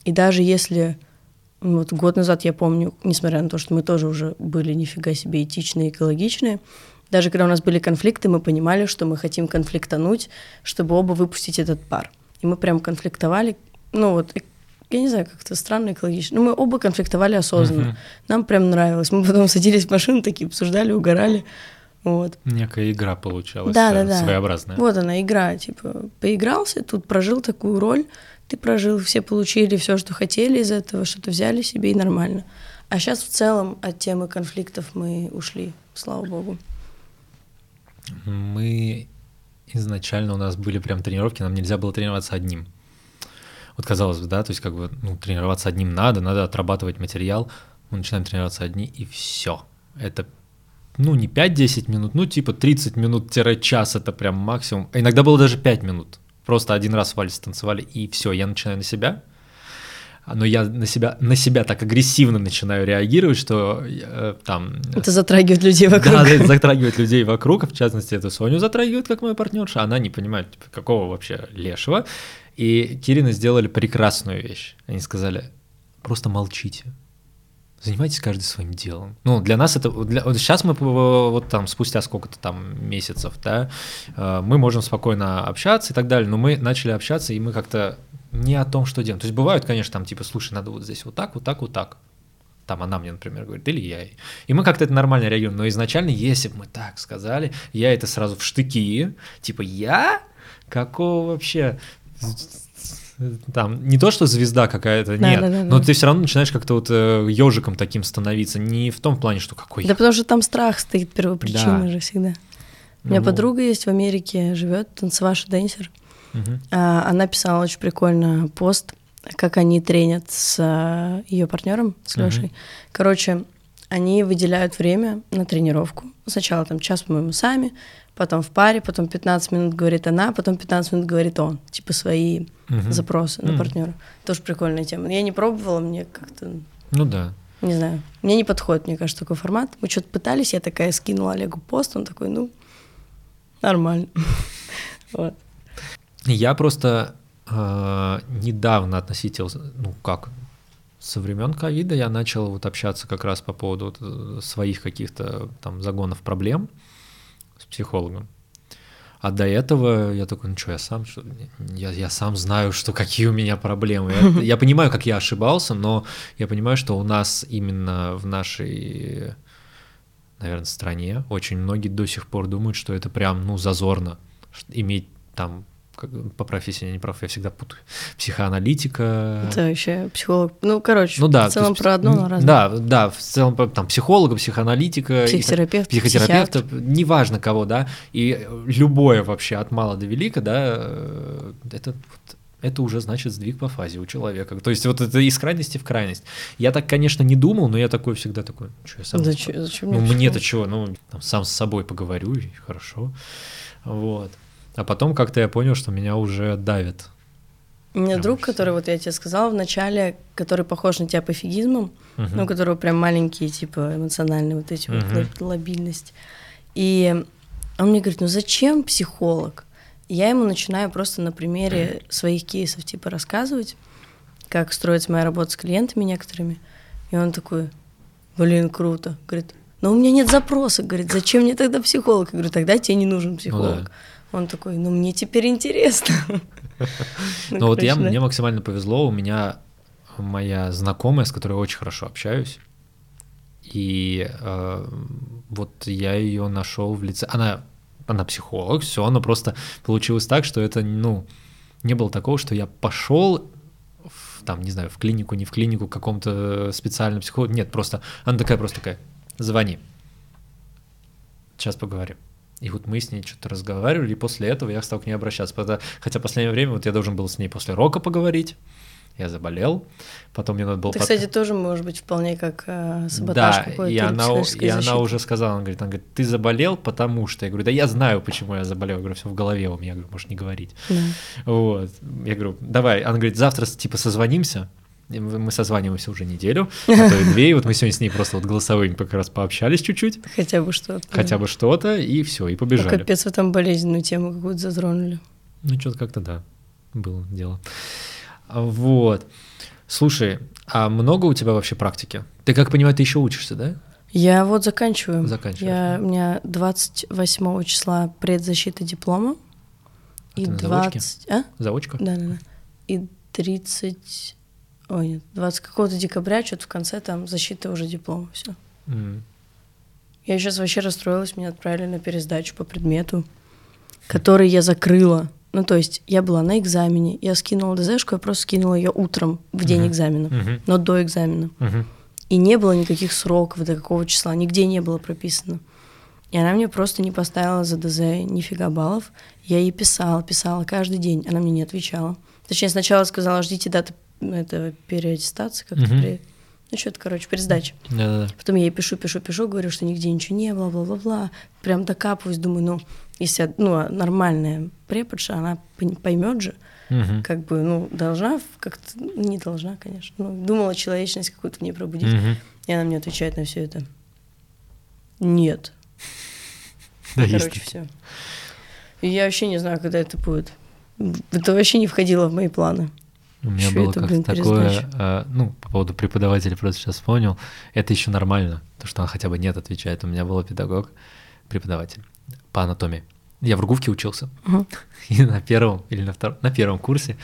И даже если вот год назад я помню, несмотря на то, что мы тоже уже были нифига себе этичные, экологичные, даже когда у нас были конфликты, мы понимали, что мы хотим конфликтануть, чтобы оба выпустить этот пар. И мы прям конфликтовали, ну вот, я не знаю, как-то странно экологично. Ну, мы оба конфликтовали осознанно. Мгм. Нам прям нравилось. Мы потом садились в машину, такие обсуждали, угорали. Вот. Некая игра получалась Да, э, да, да. своеобразная. Вот она, игра, типа, поигрался, тут прожил такую роль, ты прожил, все получили все, что хотели из этого, что-то взяли себе и нормально. А сейчас в целом от темы конфликтов мы ушли, слава богу. Мы изначально у нас были прям тренировки, нам нельзя было тренироваться одним. Вот казалось бы, да, то есть как бы ну, тренироваться одним надо, надо отрабатывать материал. Мы начинаем тренироваться одни, и все. Это ну, не 5-10 минут, ну, типа 30 минут-час это прям максимум. А Иногда было даже 5 минут. Просто один раз вальс танцевали, и все, я начинаю на себя. Но я на себя, на себя так агрессивно начинаю реагировать, что э, там... Это затрагивает людей вокруг. Да, это затрагивает людей вокруг, в частности, это Соню затрагивает, как мою партнерша, она не понимает, типа, какого вообще лешего. И Кирины сделали прекрасную вещь. Они сказали, просто молчите. Занимайтесь каждый своим делом. Ну, для нас это... Для, вот сейчас мы, вот там, спустя сколько-то там месяцев, да, э, мы можем спокойно общаться и так далее, но мы начали общаться, и мы как-то не о том, что делаем. То есть бывают, конечно, там, типа, слушай, надо вот здесь вот так, вот так, вот так. Там она мне, например, говорит, или я ей. И мы как-то это нормально реагируем. Но изначально, если бы мы так сказали, я это сразу в штыки, типа, я? Какого вообще? Там не то, что звезда какая-то, Да, нет, да, да, но да. ты все равно начинаешь как-то вот ежиком таким становиться, не в том плане, что какой Да я. потому что там страх стоит первопричиной Да. же всегда. У меня Ну, подруга есть в Америке, живет, танцеваша дэнсер. мгм. А, Она писала очень прикольно пост, как они тренят с ее партнером, с. Лешей. Короче, они выделяют время на тренировку. Сначала там час, по-моему, сами, потом в паре, потом 15 минут говорит она, потом 15 минут говорит он. Типа свои Мгм. запросы на Мгм. партнера. Тоже прикольная тема. Я не пробовала, мне как-то, Ну да. не знаю, мне не подходит, мне кажется, такой формат. Мы что-то пытались, я такая скинула Олегу пост, он такой, ну, нормально. Вот. Я просто э, недавно относительно, ну как, со времен ковида я начал вот общаться как раз по поводу вот, э, своих каких-то там загонов проблем психологом. А до этого я такой, ну что, я сам, что, я, я сам знаю, что какие у меня проблемы. Я, я понимаю, как я ошибался, но я понимаю, что у нас именно в нашей, наверное, стране очень многие до сих пор думают, что это прям, ну, зазорно иметь там как- по профессии я не прав, я всегда путаю. Психоаналитика. Это вообще психолог. Ну, короче, Ну да, в целом есть про одно, но разное. Да, да, в целом там психолога, психоаналитика, и Психотерапевт, психотерапевта, неважно кого, да, и любое вообще от мала до велика, да, э, это это уже значит сдвиг по фазе у человека. То есть вот это из крайности в крайность. Я так, конечно, не думал, но я такой всегда такой, что я сам... Зачем, зачем Ну, мне мне-то чего, ну, там, сам с собой поговорю, и хорошо. Вот. А потом как-то я понял, что меня уже давит. У меня Прям друг, очень который, вот я тебе сказала в начале, который похож на тебя пофигизмом, Мгм. ну, у которого прям маленькие, типа, эмоциональные вот эти вот Мгм. лаб- лабильность. И Он мне говорит, ну зачем психолог? Я ему начинаю просто на примере своих кейсов типа рассказывать, как строится моя работа с клиентами некоторыми. И он такой, блин, круто. Говорит, но у меня нет запроса. Говорит, зачем мне тогда психолог? Я говорю, тогда тебе не нужен психолог. Ну, да. Он такой, ну мне теперь интересно. Ну вот я, мне максимально повезло, у меня моя знакомая, с которой я очень хорошо общаюсь, и э, вот я ее нашел в лице. Она, она психолог, все, но просто получилось так, что это, ну, не было такого, что я пошел в, там, не знаю, в клинику, не в клинику, к какому-то специальному психологу. Нет, просто она такая просто такая, звони. Сейчас поговорим. И вот мы с ней что-то разговаривали, и после этого я стал к ней обращаться. Хотя в последнее время вот я должен был с ней после рока поговорить, я заболел, потом мне надо было... Это, под... кстати, тоже может быть вполне как э, саботаж да, какой-то. и, она, и она уже сказала, она говорит, она говорит, ты заболел, потому что... Я говорю, да я знаю, почему я заболел. Я говорю, все в голове у меня, я говорю, можешь не говорить. Да. Вот. Я говорю, давай. Она говорит, завтра типа созвонимся, мы созваниваемся уже неделю, а то и две, и вот мы сегодня с ней просто вот голосовыми как раз пообщались чуть-чуть. Хотя бы что-то. Хотя бы что-то, и все, и побежали. Ну, капец, вы там болезненную тему какую-то затронули. Ну, что-то как-то да, было дело. Вот. Слушай, а много у тебя вообще практики? Ты, как понимаю, ты еще учишься, да? Я вот заканчиваю. Заканчиваю. Я, у меня 28 числа предзащита диплома. А и 20... А? Заочка? Да, да, да. И 30 Ой, нет, 20 какого-то декабря, что-то в конце там защита уже диплома, все. Mm. Я сейчас вообще расстроилась, меня отправили на пересдачу по предмету, который я закрыла. Ну, то есть я была на экзамене, я скинула ДЗшку, я просто скинула ее утром, в день uh-huh. экзамена, uh-huh. но до экзамена. Uh-huh. И не было никаких сроков, до какого числа, нигде не было прописано. И она мне просто не поставила за ДЗ нифига баллов. Я ей писала, писала каждый день, она мне не отвечала. Точнее, сначала сказала, ждите даты это переаттестация как-то, угу. при... ну что-то, короче, пересдача. Да-да-да. Потом я ей пишу, пишу, пишу, говорю, что нигде ничего не было, бла-бла-бла. Прям докапываюсь, думаю, ну, если ну, нормальная преподша, она поймет же, угу. как бы, ну, должна как-то, не должна, конечно, ну, думала человечность какую-то в ней пробудить. Угу. И она мне отвечает на все это. Нет. Да, Короче, все. И я вообще не знаю, когда это будет. Это вообще не входило в мои планы. У меня было как-то такое, э, ну, по поводу преподавателя просто сейчас вспомнил, это еще нормально, то, что он хотя бы нет отвечает. У меня был педагог, преподаватель по анатомии. Я в Ругувке учился, uh-huh. и на первом или на втором, на первом курсе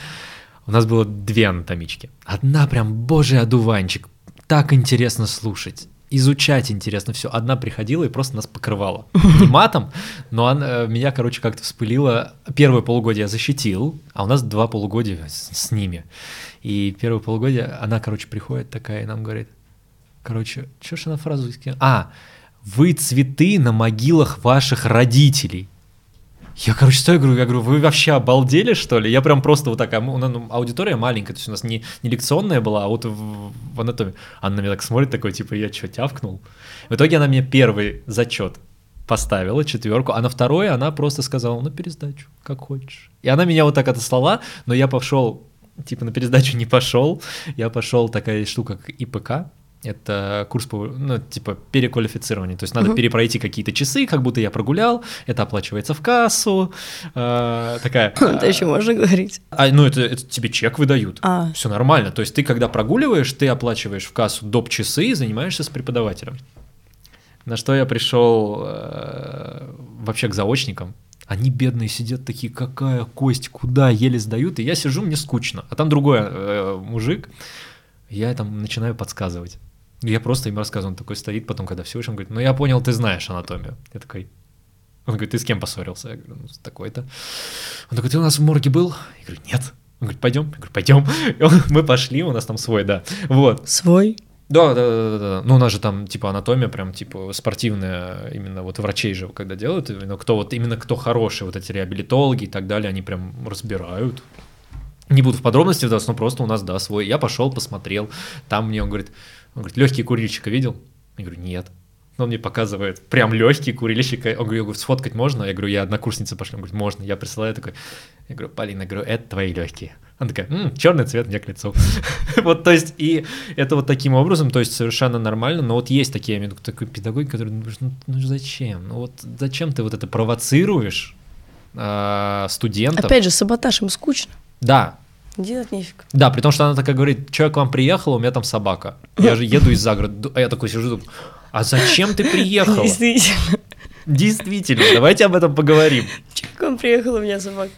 у нас было две анатомички. Одна прям божий одуванчик, так интересно слушать изучать интересно все. Одна приходила и просто нас покрывала. Не матом, но она, э, меня, короче, как-то вспылила. Первое полугодие я защитил, а у нас два полугодия с, с ними. И первое полугодие она, короче, приходит такая и нам говорит, короче, что ж она фразу скинула? А, вы цветы на могилах ваших родителей. Я, короче, стою, говорю, я говорю, вы вообще обалдели, что ли? Я прям просто вот такая, у ну, аудитория маленькая, то есть у нас не, не лекционная была, а вот в, в анатомии. Она на меня так смотрит, такой, типа, я что, тявкнул? В итоге она мне первый зачет поставила, четверку, а на второй она просто сказала, ну, пересдачу, как хочешь. И она меня вот так отослала, но я пошел, типа, на пересдачу не пошел, я пошел, такая штука, как ИПК, это курс по, ну, типа, переквалифицирования. То есть надо угу. перепройти какие-то часы, как будто я прогулял, это оплачивается в кассу. Э, такая. Это еще можно говорить. А, ну, это, это тебе чек выдают. А. Все нормально. То есть ты, когда прогуливаешь, ты оплачиваешь в кассу доп. часы и занимаешься с преподавателем. На что я пришел э, вообще к заочникам. Они бедные сидят такие, какая кость, куда, еле сдают. И я сижу, мне скучно. А там другой э, мужик. Я там начинаю подсказывать. Я просто им рассказываю, он такой стоит, потом, когда все, он говорит, ну я понял, ты знаешь анатомию. Я такой, он говорит, ты с кем поссорился? Я говорю, ну, с такой-то. Он такой, ты у нас в морге был? Я говорю, нет. Он говорит, пойдем? Я говорю, пойдем. И он, мы пошли, у нас там свой, да. Вот. Свой? Да, да, да, да, да. Ну, у нас же там, типа, анатомия прям, типа, спортивная, именно вот врачей же, когда делают, именно кто вот, именно кто хороший, вот эти реабилитологи и так далее, они прям разбирают. Не буду в подробности вдаваться, но просто у нас, да, свой. Я пошел, посмотрел, там мне он говорит, он говорит, легкий курильщика видел? Я говорю, нет. Он мне показывает прям легкий курильщик. Он говорит, я говорю, сфоткать можно? Я говорю, я однокурсница пошла. Он говорит, можно. Я присылаю такой, я говорю, Полина, я говорю, это твои легкие. Она такая, М, черный цвет мне к лицу. вот, то есть, и это вот таким образом, то есть совершенно нормально, но вот есть такие, я имею в виду, такой педагог, который, ну, ну зачем? Ну вот зачем ты вот это провоцируешь э, студентов? Опять же, саботаж им скучно. Да, Делать нефиг. да, при том, что она такая говорит, человек к вам приехал, у меня там собака. Я же еду из загорода. А я такой сижу, думаю, а зачем ты приехала? Действительно. Действительно, давайте об этом поговорим. Человек, он приехал, у меня собака.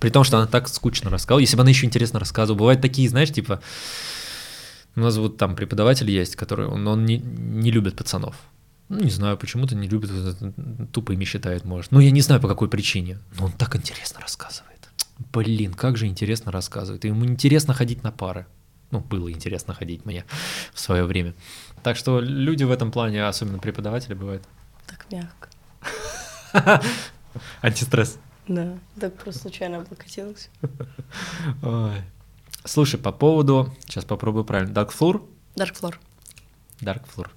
При том, что она так скучно рассказывала. Если бы она еще интересно рассказывала. Бывают такие, знаешь, типа... У нас вот там преподаватель есть, который... Он, он не, не любит пацанов. Ну, не знаю, почему-то не любит, тупо ими считает, может. Ну, я не знаю, по какой причине. Но он так интересно рассказывает. Блин, как же интересно рассказывает. И ему интересно ходить на пары. Ну, было интересно ходить мне в свое время. Так что люди в этом плане, особенно преподаватели, бывают. Так мягко. Антистресс. Да, так просто случайно облокотилась. Ой. Слушай, по поводу... Сейчас попробую правильно. Dark Floor? Dark Floor. Dark Floor.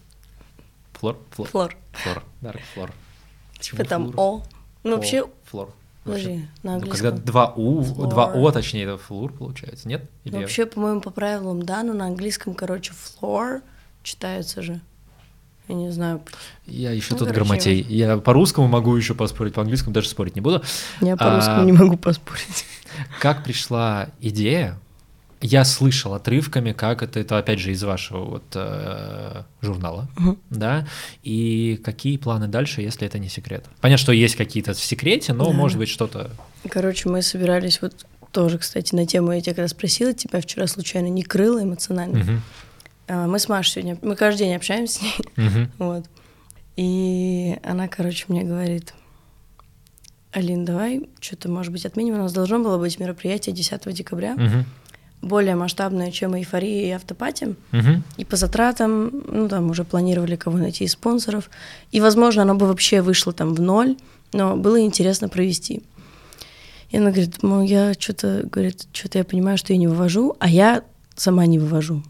Флор? Флор. Флор. Dark Floor. Типа там? О. Ну, вообще, Флор. Подожди, на Ну, когда два У, Floor. два О, точнее, это флур получается, нет? Или Ну, вообще, по-моему, по правилам, да, но на английском, короче, floor читается же. Я не знаю. Я еще Ну, тут короче, грамотей. Я по русскому могу еще поспорить, по английскому даже спорить не буду. Я А, по-русски не могу поспорить. Как пришла идея? Я слышал отрывками, как это, это опять же из вашего вот э, журнала, Мгм. да, и какие планы дальше, если это не секрет. Понятно, что есть какие-то в секрете, но Да. может быть что-то. Короче, мы собирались вот тоже, кстати, на тему, я тебя когда спросила, тебя вчера случайно не крыло эмоционально. А, Мы с Машей сегодня, мы каждый день общаемся с ней, Мгм. вот. И она, короче, мне говорит, Алин, давай что-то, может быть, отменим. У нас должно было быть мероприятие 10 декабря, Мгм. Более масштабное, чем эйфория и автопати. Мгм. И по затратам, ну, там уже планировали кого найти из спонсоров. И, возможно, оно бы вообще вышло там в ноль, но было интересно провести. И она говорит, ну, я что-то, говорит, что-то я понимаю, что я не вывожу, а я сама не вывожу.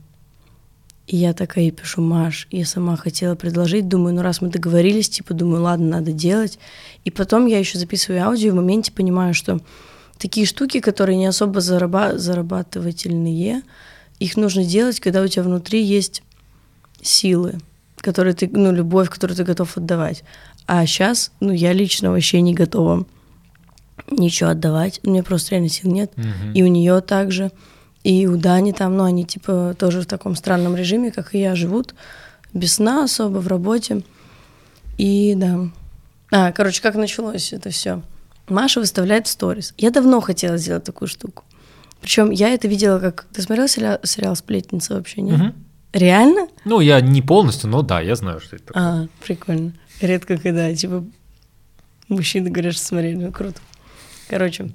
И я такая ей пишу, Маш, я сама хотела предложить, думаю, ну раз мы договорились, типа, думаю, ладно, надо делать. И потом я еще записываю аудио, и в моменте понимаю, что такие штуки, которые не особо зараба- зарабатывательные, их нужно делать, когда у тебя внутри есть силы, которые ты, ну, любовь, которую ты готов отдавать. А сейчас, ну, я лично вообще не готова ничего отдавать. У меня просто реально сил нет. Мгм. И у нее также. И у Дани там, ну, они типа тоже в таком странном режиме, как и я, живут без сна особо в работе. И да. А, короче, как началось это все? Маша выставляет stories. Я давно хотела сделать такую штуку. Причем я это видела как... Ты смотрел сериал, сериал «Сплетница» вообще, нет? Мгм. Реально? Ну, я не полностью, но да, я знаю, что это такое. А, прикольно. Редко когда, типа, мужчины говорят, что смотрели, ну, круто. Короче,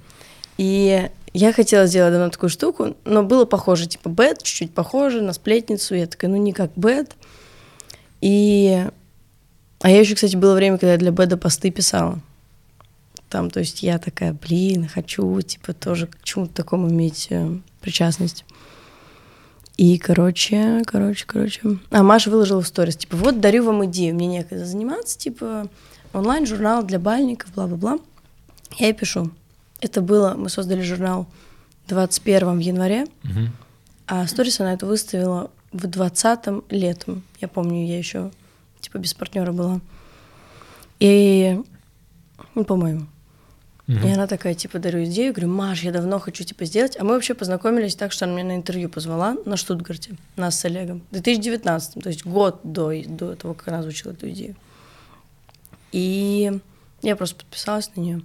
и я хотела сделать давно такую штуку, но было похоже, типа, bad, чуть-чуть похоже на сплетницу. Я такая, ну, не как bad. И... А я еще, кстати, было время, когда я для бэда посты писала. Там, то есть я такая, блин, хочу, типа, тоже к чему-то такому иметь э, причастность. И, короче, короче, короче. А Маша выложила в сторис, типа, вот дарю вам идею, мне некогда заниматься, типа, онлайн-журнал для бальников, бла-бла-бла. Я ей пишу. Это было, мы создали журнал 21 января, Мгм. а сторис она это выставила в 20 летом. Я помню, я еще, типа, без партнера была. И, ну, по-моему. Мгм. И она такая, типа, дарю идею, говорю, Маш, я давно хочу, типа, сделать. А мы вообще познакомились так, что она меня на интервью позвала на Штутгарте, нас с Олегом, в 2019, то есть год до, до того, как она озвучила эту идею. И я просто подписалась на нее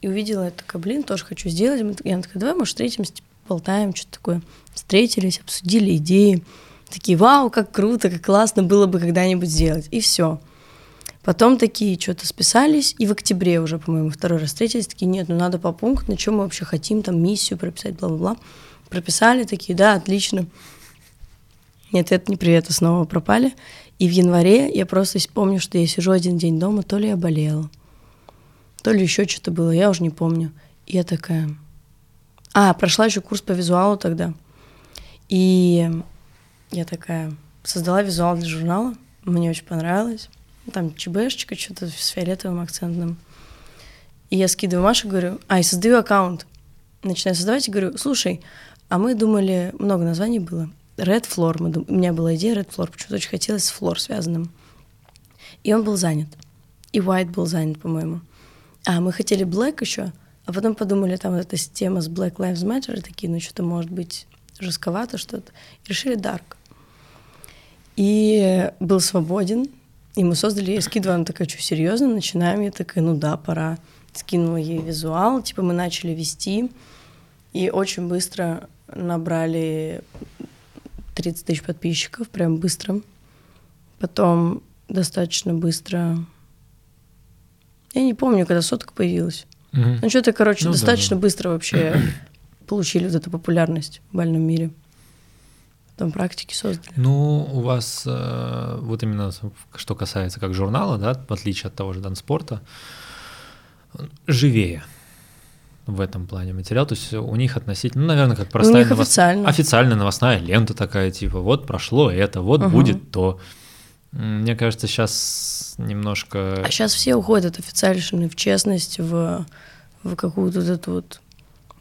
и увидела, я такая, блин, тоже хочу сделать. И она такая, давай, может, встретимся, типа, болтаем, что-то такое. Встретились, обсудили идеи. Такие, вау, как круто, как классно было бы когда-нибудь сделать. И все. Потом такие что-то списались, и в октябре уже, по-моему, второй раз встретились, такие, нет, ну надо по пункту, на чем мы вообще хотим, там, миссию прописать, бла-бла-бла. Прописали, такие, да, отлично. Нет, это не привет, а снова пропали. И в январе я просто помню, что я сижу один день дома, то ли я болела, то ли еще что-то было, я уже не помню. И я такая... А, прошла еще курс по визуалу тогда. И я такая создала визуал для журнала, мне очень понравилось. Там ЧБшечка, что-то с фиолетовым акцентным. И я скидываю Маше, говорю, а, и создаю аккаунт. Начинаю создавать и говорю, слушай, а мы думали, много названий было. Red Floor, мы дум... у меня была идея Red Floor, почему-то очень хотелось с Floor связанным. И он был занят. И White был занят, по-моему. А, мы хотели Black еще, а потом подумали, там вот эта тема с Black Lives Matter, такие, ну что-то может быть жестковато что-то. И решили Dark. И был свободен, и мы создали, я скидываю, она такая, что, серьезно, начинаем? Я такая, ну да, пора. Скинула ей визуал, типа мы начали вести, и очень быстро набрали 30 тысяч подписчиков, прям быстро. Потом достаточно быстро... Я не помню, когда сотка появилась. Мгм. Ну, что-то, короче, Ну да, достаточно да. быстро вообще получили вот эту популярность в бальном мире. Потом практики создали. Ну, у вас э, вот именно что касается как журнала, да, в отличие от того же Данспорта, живее в этом плане материал. То есть у них относительно, ну, наверное, как У простая них новос- официально. официальная новостная лента такая, типа, вот прошло это, вот Мгм. будет то. Мне кажется, сейчас немножко... А сейчас все уходят от официальщины в честность, в, в какую-то вот эту вот,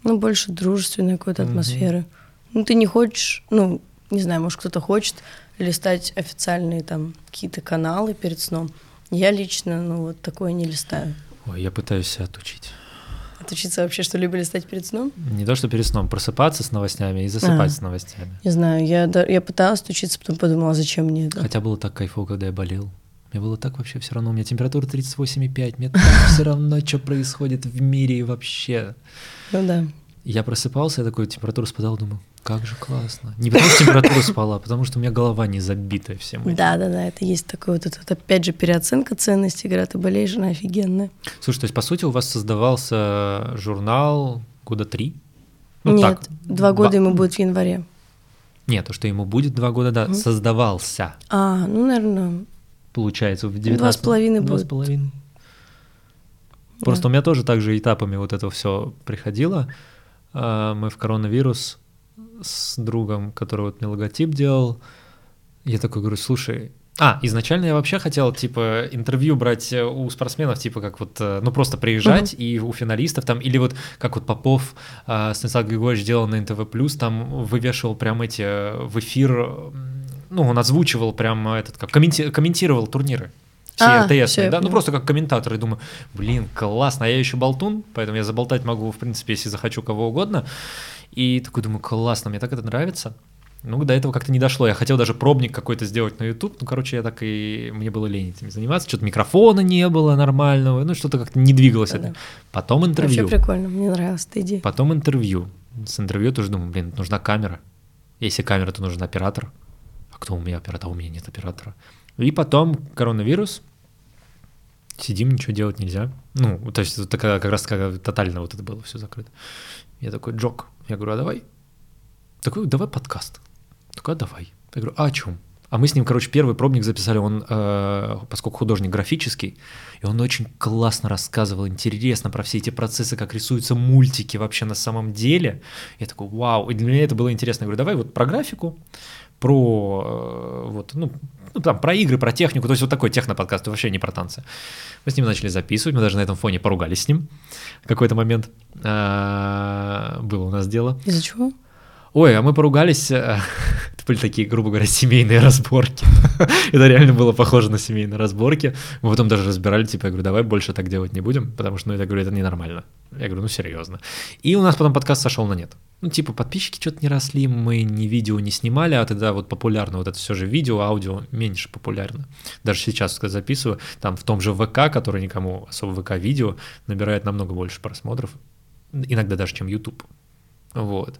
ну, больше дружественной какой-то Мгм. атмосферы. Ну, ты не хочешь, ну, не знаю, может, кто-то хочет листать официальные там какие-то каналы перед сном. Я лично, ну, вот такое не листаю. Ой, я пытаюсь себя отучить. Отучиться вообще что-либо листать перед сном? Не то, что перед сном, просыпаться с новостями и засыпать А. с новостями. Не знаю, я, да- я пыталась отучиться, потом подумала, зачем мне это? Хотя было так кайфово, когда я болел. Мне было так вообще все равно. У меня температура 38,5. Мне так все равно, что происходит в мире и вообще. Ну да. Я просыпался, я такой, температура спадала, думаю, как же классно. Не потому что температура спала, а потому что у меня голова не забита всем этим. Да, да, да, это есть такое вот это, вот опять же, переоценка ценностей, когда ты болеешь, она офигенная. Слушай, то есть, по сути, у вас создавался журнал года три? Ну, Нет, так, два года ему будет в январе. Нет, то, что ему будет два года, да, Мгм. создавался, А, ну, наверное, получается, в 19 Два с половиной Два с будет. половиной. Просто у меня тоже так же этапами вот это все приходило. А, Мы в коронавирус с другом, который вот мне логотип делал, я такой говорю, слушай, а, изначально я вообще хотел, типа, интервью брать э, у спортсменов, типа, как вот, э, ну, просто приезжать и у финалистов там, или вот, как вот Попов, э, Станислав Григорьевич делал на НТВ+, там вывешивал прям эти э, в эфир, ну, он озвучивал прям этот, как комменти- комментировал турниры. Все А, да, ну просто как комментатор, и думаю, блин, классно, а я еще болтун, поэтому я заболтать могу, в принципе, если захочу кого угодно. И такой думаю, классно, мне так это нравится. Ну, до этого как-то не дошло. Я хотел даже пробник какой-то сделать на YouTube. Ну, короче, я так и... Мне было лень этим заниматься. Что-то микрофона не было нормального. Ну, что-то как-то не двигалось. Да-да. это. Потом интервью. вообще прикольно, мне нравилась эта идея. Потом интервью. С интервью тоже думаю, блин, нужна камера. Если камера, то нужен оператор. А кто у меня оператор? А у меня нет оператора. И потом коронавирус. Сидим, ничего делать нельзя. Ну, то есть это как раз когда тотально вот это было все закрыто. Я такой, Джок, я говорю, а давай. Такой, давай подкаст. Такой, а давай. Я говорю, а о чем? А мы с ним, короче, первый пробник записали, он, э, поскольку художник графический, и он очень классно рассказывал, интересно про все эти процессы, как рисуются мультики вообще на самом деле. Я такой, вау, и для меня это было интересно. Я говорю, давай вот про графику, про э, вот, ну, ну, там, про игры, про технику, то есть вот такой техноподкаст, вообще не про танцы. Мы с ним начали записывать, мы даже на этом фоне поругались с ним в какой-то момент. А, Было у нас дело. Из-за чего? Ой, а мы поругались, э, это были такие, грубо говоря, семейные разборки. это реально было похоже на семейные разборки. Мы потом даже разбирали, типа, я говорю, давай больше так делать не будем, потому что, ну, я говорю, это ненормально. Я говорю, ну, серьезно. И у нас потом подкаст сошел на нет. Ну, типа, подписчики что-то не росли, мы ни видео не снимали, а тогда вот популярно вот это все же видео, аудио меньше популярно. Даже сейчас, когда записываю, там в том же ВК, который никому особо ВК-видео, набирает намного больше просмотров, иногда даже, чем YouTube. Вот.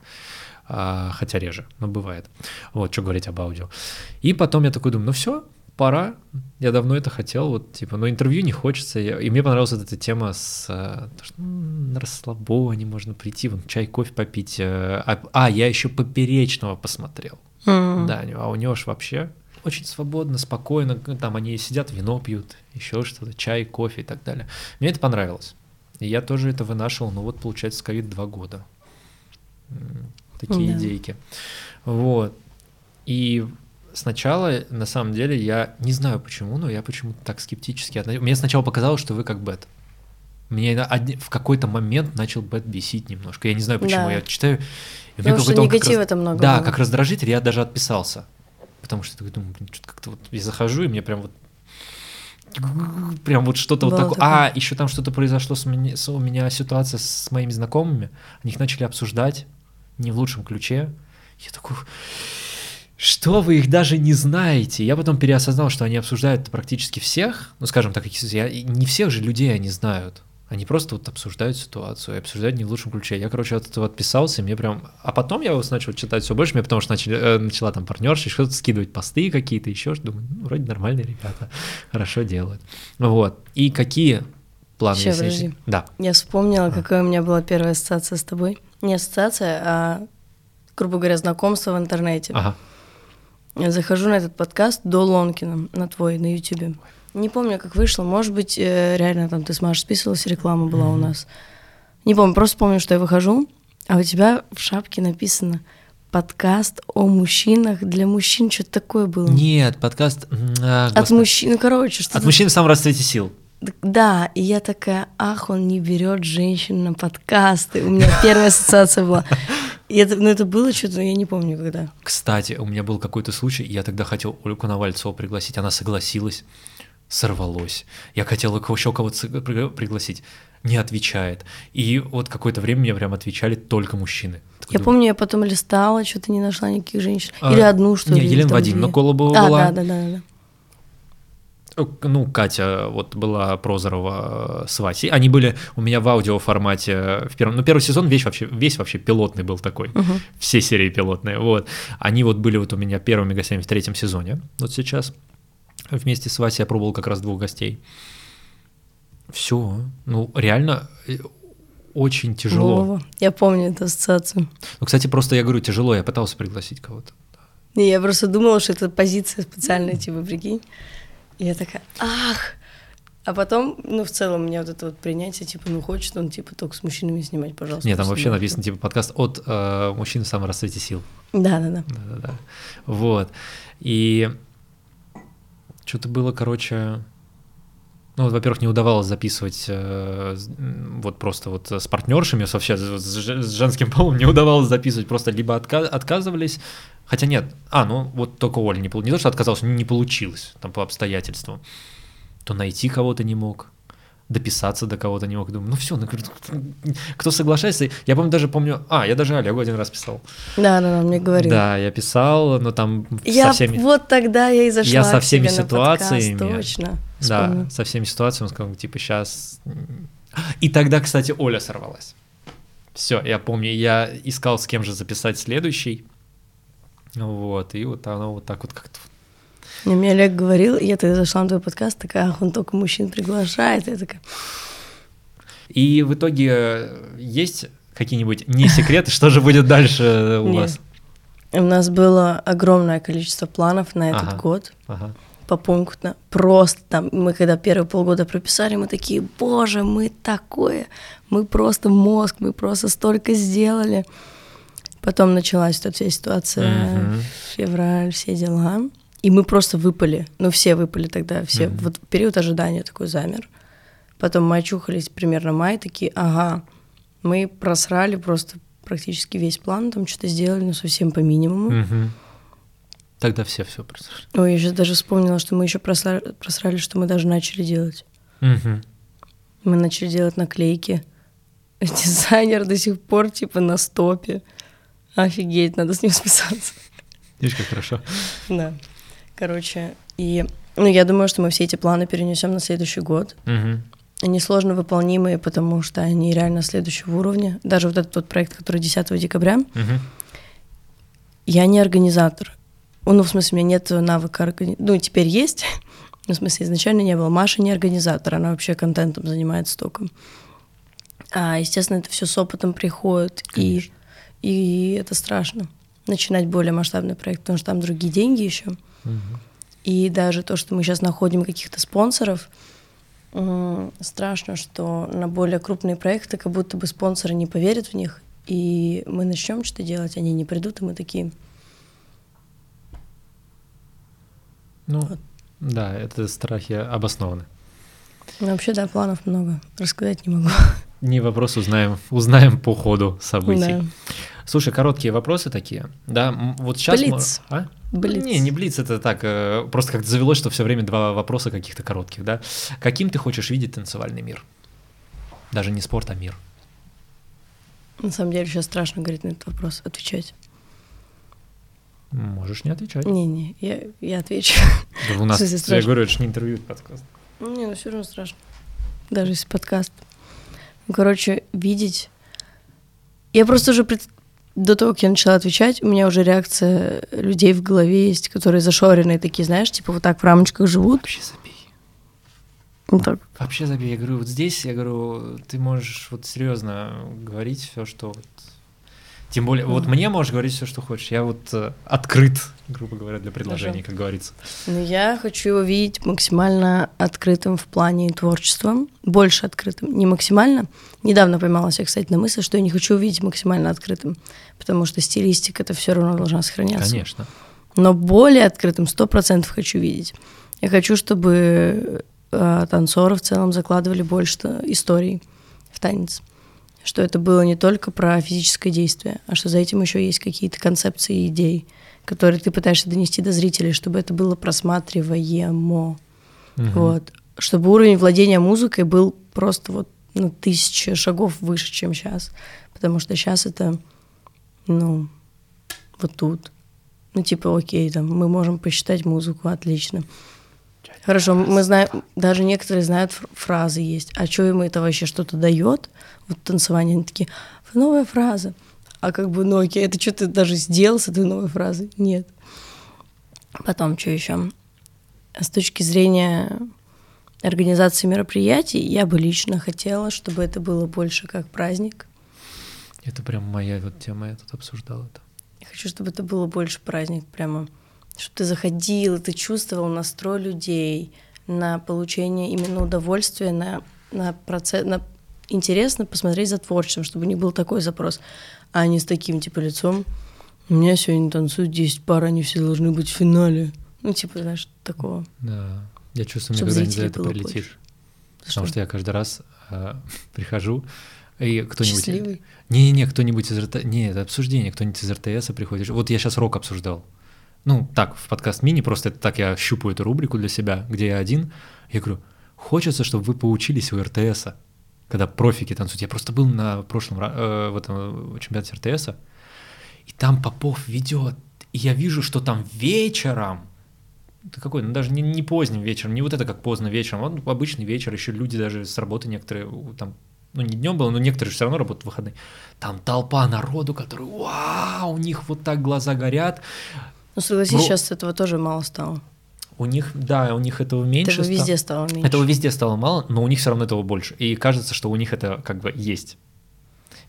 А, хотя реже, но бывает. Вот, что говорить об аудио. И потом я такой думаю, ну все, пора. Я давно это хотел, вот, типа, но интервью не хочется. Я- и мне понравилась вот эта тема с... э, то, что, м, на расслабоне можно прийти, вон, чай, кофе попить. э, А, а, я еще Поперечного посмотрел. М. Да, а у него ж вообще очень свободно, спокойно, ну, там они сидят, вино пьют, еще что-то, чай, кофе и так далее. Мне это понравилось. И я тоже это вынашивал, ну вот, получается, ковид два года. Такие Да. идейки. Вот. И сначала, на самом деле, я не знаю почему, но я почему-то так скептически относился. Мне сначала показалось, что вы как бет. Мне в какой-то момент начал бет бесить немножко. Я не знаю почему. Да. Я читаю. И Потому что негатива это много. Да, было. как раздражитель я даже отписался. Потому что я думаю, блин, что-то как-то вот я захожу, и мне прям вот прям вот что-то вот такое. такое. А, еще там что-то произошло с меня, с, у меня ситуация с моими знакомыми. Они их начали обсуждать не в лучшем ключе. Я такой, что вы их даже не знаете? Я потом переосознал, что они обсуждают практически всех. Ну, скажем так, я, не всех же людей они знают. Они просто вот обсуждают ситуацию, и обсуждают не в лучшем ключе. Я, короче, от этого отписался, и мне прям... А потом я вот начал читать все больше, мне потому что начали, э, начала там партнерша, что-то скидывать посты какие-то, еще что думаю, ну, вроде нормальные ребята, хорошо делают. Вот. И какие планы Еще, есть? Да. Я вспомнила, а. какая у меня была первая ассоциация с тобой. Не ассоциация, а, грубо говоря, знакомство в интернете. Ага. Я захожу на этот подкаст до Лонкина, на твой, на Ютубе. Не помню, как вышло. Может быть, э, реально там ты с Машей списывалась, реклама была mm-hmm. у нас. Не помню, просто помню, что я выхожу, а у тебя в шапке написано подкаст о мужчинах для мужчин, что-то такое было. Нет, подкаст... А, От мужчин, ну, короче, что От мужчин в самом расцвете сил. Да, и я такая, ах, он не берет женщин на подкасты. У меня первая ассоциация была. И это, ну, это было что-то, я не помню когда. Кстати, у меня был какой-то случай, я тогда хотел Ольгу Навальцеву пригласить, она согласилась сорвалось. Я хотел еще кого-то пригласить, не отвечает. И вот какое-то время мне прям отвечали только мужчины. Такой я думаю, помню, я потом листала, что-то не нашла никаких женщин. А, Или одну, что ли. Не, Елена Вадимовна Колобова а, была. Да, да, да, да. Ну, Катя вот была Прозорова с Васей. Они были у меня в аудио формате в первом. Ну, первый сезон весь вообще, весь вообще пилотный был такой. Угу. Все серии пилотные. Вот. Они вот были вот у меня первыми гостями в третьем сезоне. Вот сейчас. Вместе с Васей я пробовал как раз двух гостей. Все. Ну, реально э, очень тяжело. Вова. Я помню эту ассоциацию. Ну, кстати, просто я говорю, тяжело, я пытался пригласить кого-то. Не, я просто думала, что это позиция специальная, типа, прикинь. И я такая, ах! А потом, ну, в целом, у меня вот это вот принятие, типа, ну, хочет он, типа, только с мужчинами снимать, пожалуйста. Нет, там вообще написано, типа, подкаст от э, мужчин в самом расцвете сил. Да-да-да. Да-да-да. Вот. И что-то было, короче... Ну, во-первых, не удавалось записывать э, вот просто вот с партнершами, вообще с, с женским полом не удавалось записывать, просто либо отка- отказывались, хотя нет, а, ну вот только Оля не, не то, что отказалась, не получилось там по обстоятельствам, то найти кого-то не мог, дописаться до кого-то не мог. Думаю, ну все, ну, кто соглашается. Я помню, даже помню, а, я даже Олегу один раз писал. Да, да, да, мне говорил. Да, я писал, но там я, со всеми... Вот тогда я и зашла Я со всеми ситуациями. Подкаст, точно. Да, со всеми ситуациями, он сказал, типа, сейчас... И тогда, кстати, Оля сорвалась. Все, я помню, я искал, с кем же записать следующий. Вот, и вот оно вот так вот как-то мне, мне Олег говорил, я тогда зашла на твой подкаст, такая, он только мужчин приглашает. Я такая... И в итоге э, есть какие-нибудь не секреты, что же будет дальше у вас? У нас было огромное количество планов на этот год. Попунктно. Просто там, мы когда первые полгода прописали, мы такие, боже, мы такое, мы просто мозг, мы просто столько сделали. Потом началась тут вся ситуация, февраль, все дела. И мы просто выпали. Ну, все выпали тогда, все. Mm-hmm. Вот период ожидания такой замер. Потом мы очухались примерно май, такие, ага, мы просрали просто практически весь план, там что-то сделали, но совсем по минимуму. Mm-hmm. Тогда все все просрали. Ой, я сейчас даже вспомнила, что мы еще просрали, просрали, что мы даже начали делать. Mm-hmm. Мы начали делать наклейки. Дизайнер до сих пор типа на стопе. Офигеть, надо с ним списаться. Видишь, как хорошо. Да. Короче, и ну, я думаю, что мы все эти планы перенесем на следующий год. Угу. Они сложно выполнимые, потому что они реально следующего уровня. Даже вот этот вот проект, который 10 декабря, угу. я не организатор. Ну, в смысле, у меня нет навыка организации. Ну, теперь есть. Ну, в смысле, изначально не было. Маша не организатор, она вообще контентом занимается только. А, естественно, это все с опытом приходит, и, и это страшно. Начинать более масштабный проект, потому что там другие деньги еще. И даже то, что мы сейчас находим каких-то спонсоров, страшно, что на более крупные проекты как будто бы спонсоры не поверят в них, и мы начнем что-то делать, они не придут, и мы такие... Ну, да, это страхи обоснованы. Ну, вообще, да, планов много. Рассказать не могу. Не вопрос, узнаем, узнаем по ходу событий. Да. Слушай, короткие вопросы такие. Да, вот сейчас... Блиц. А? Блиц. Не, не блиц, это так, э, просто как-то завелось, что все время два вопроса каких-то коротких, да. Каким ты хочешь видеть танцевальный мир? Даже не спорт, а мир. На самом деле сейчас страшно говорить на этот вопрос, отвечать. Можешь не отвечать. Не-не, я, я отвечу. Да у нас, я говорю, это же не интервью, это подкаст. Не, ну все равно страшно. Даже если подкаст. Ну, короче, видеть... Я просто уже пред- до того, как я начала отвечать, у меня уже реакция людей в голове есть, которые зашоренные такие, знаешь, типа вот так в рамочках живут. Вообще забей. Вот так. Вообще забей. Я говорю, вот здесь, я говорю, ты можешь вот серьезно говорить все, что вот... Тем более, вот мне можешь говорить все, что хочешь. Я вот э, открыт, грубо говоря, для предложений, как говорится. Но я хочу его видеть максимально открытым в плане творчества, больше открытым, не максимально. Недавно поймала себя, кстати, на мысли, что я не хочу увидеть максимально открытым, потому что стилистика это все равно должна сохраняться. Конечно. но более открытым сто процентов хочу видеть. Я хочу, чтобы э, танцоры в целом закладывали больше историй в танец. Что это было не только про физическое действие, а что за этим еще есть какие-то концепции и идеи, которые ты пытаешься донести до зрителей, чтобы это было просматриваемо. Мгм. Вот. Чтобы уровень владения музыкой был просто вот на тысячи шагов выше, чем сейчас. Потому что сейчас это, ну, вот тут. Ну, типа, окей, там, мы можем посчитать музыку, отлично. Хорошо, мы знаем, даже некоторые знают фр- фразы есть. А что им это вообще что-то дает? Вот танцевание, они такие, новая фраза. А как бы, ну окей, это что ты даже сделал с этой новой фразой? Нет. Потом, что еще? С точки зрения организации мероприятий, я бы лично хотела, чтобы это было больше как праздник. Это прям моя вот тема, я тут обсуждал это. Я хочу, чтобы это было больше праздник, прямо, чтобы ты заходил, и ты чувствовал настрой людей на получение именно удовольствия, на, на процесс, на интересно посмотреть за творчеством, чтобы них был такой запрос, а не с таким типа лицом. У меня сегодня танцуют 10 пар, они все должны быть в финале. Ну, типа, знаешь, такого. Да. Я чувствую, мне когда-нибудь за это прилетишь. За Потому что я каждый раз э, прихожу, и кто-нибудь... Счастливый. Не-не-не, кто-нибудь из РТ... Не, это обсуждение, кто-нибудь из РТС приходит. Вот я сейчас рок обсуждал. Ну, так, в подкаст мини, просто это так я щупаю эту рубрику для себя, где я один. Я говорю, хочется, чтобы вы поучились у РТСа, когда профики танцуют. Я просто был на прошлом э, в этом э, чемпионате РТСа, и там Попов ведет, и я вижу, что там вечером, это какой, ну даже не, не поздним вечером, не вот это как поздно вечером, он обычный вечер, еще люди даже с работы некоторые, там, ну не днем было, но некоторые все равно работают в выходные. Там толпа народу, который, вау, у них вот так глаза горят, Ну, согласись, Бро- сейчас этого тоже мало стало. У них, да, у них этого меньше. этого везде стало меньше. Этого везде стало мало, но у них все равно этого больше. И кажется, что у них это как бы есть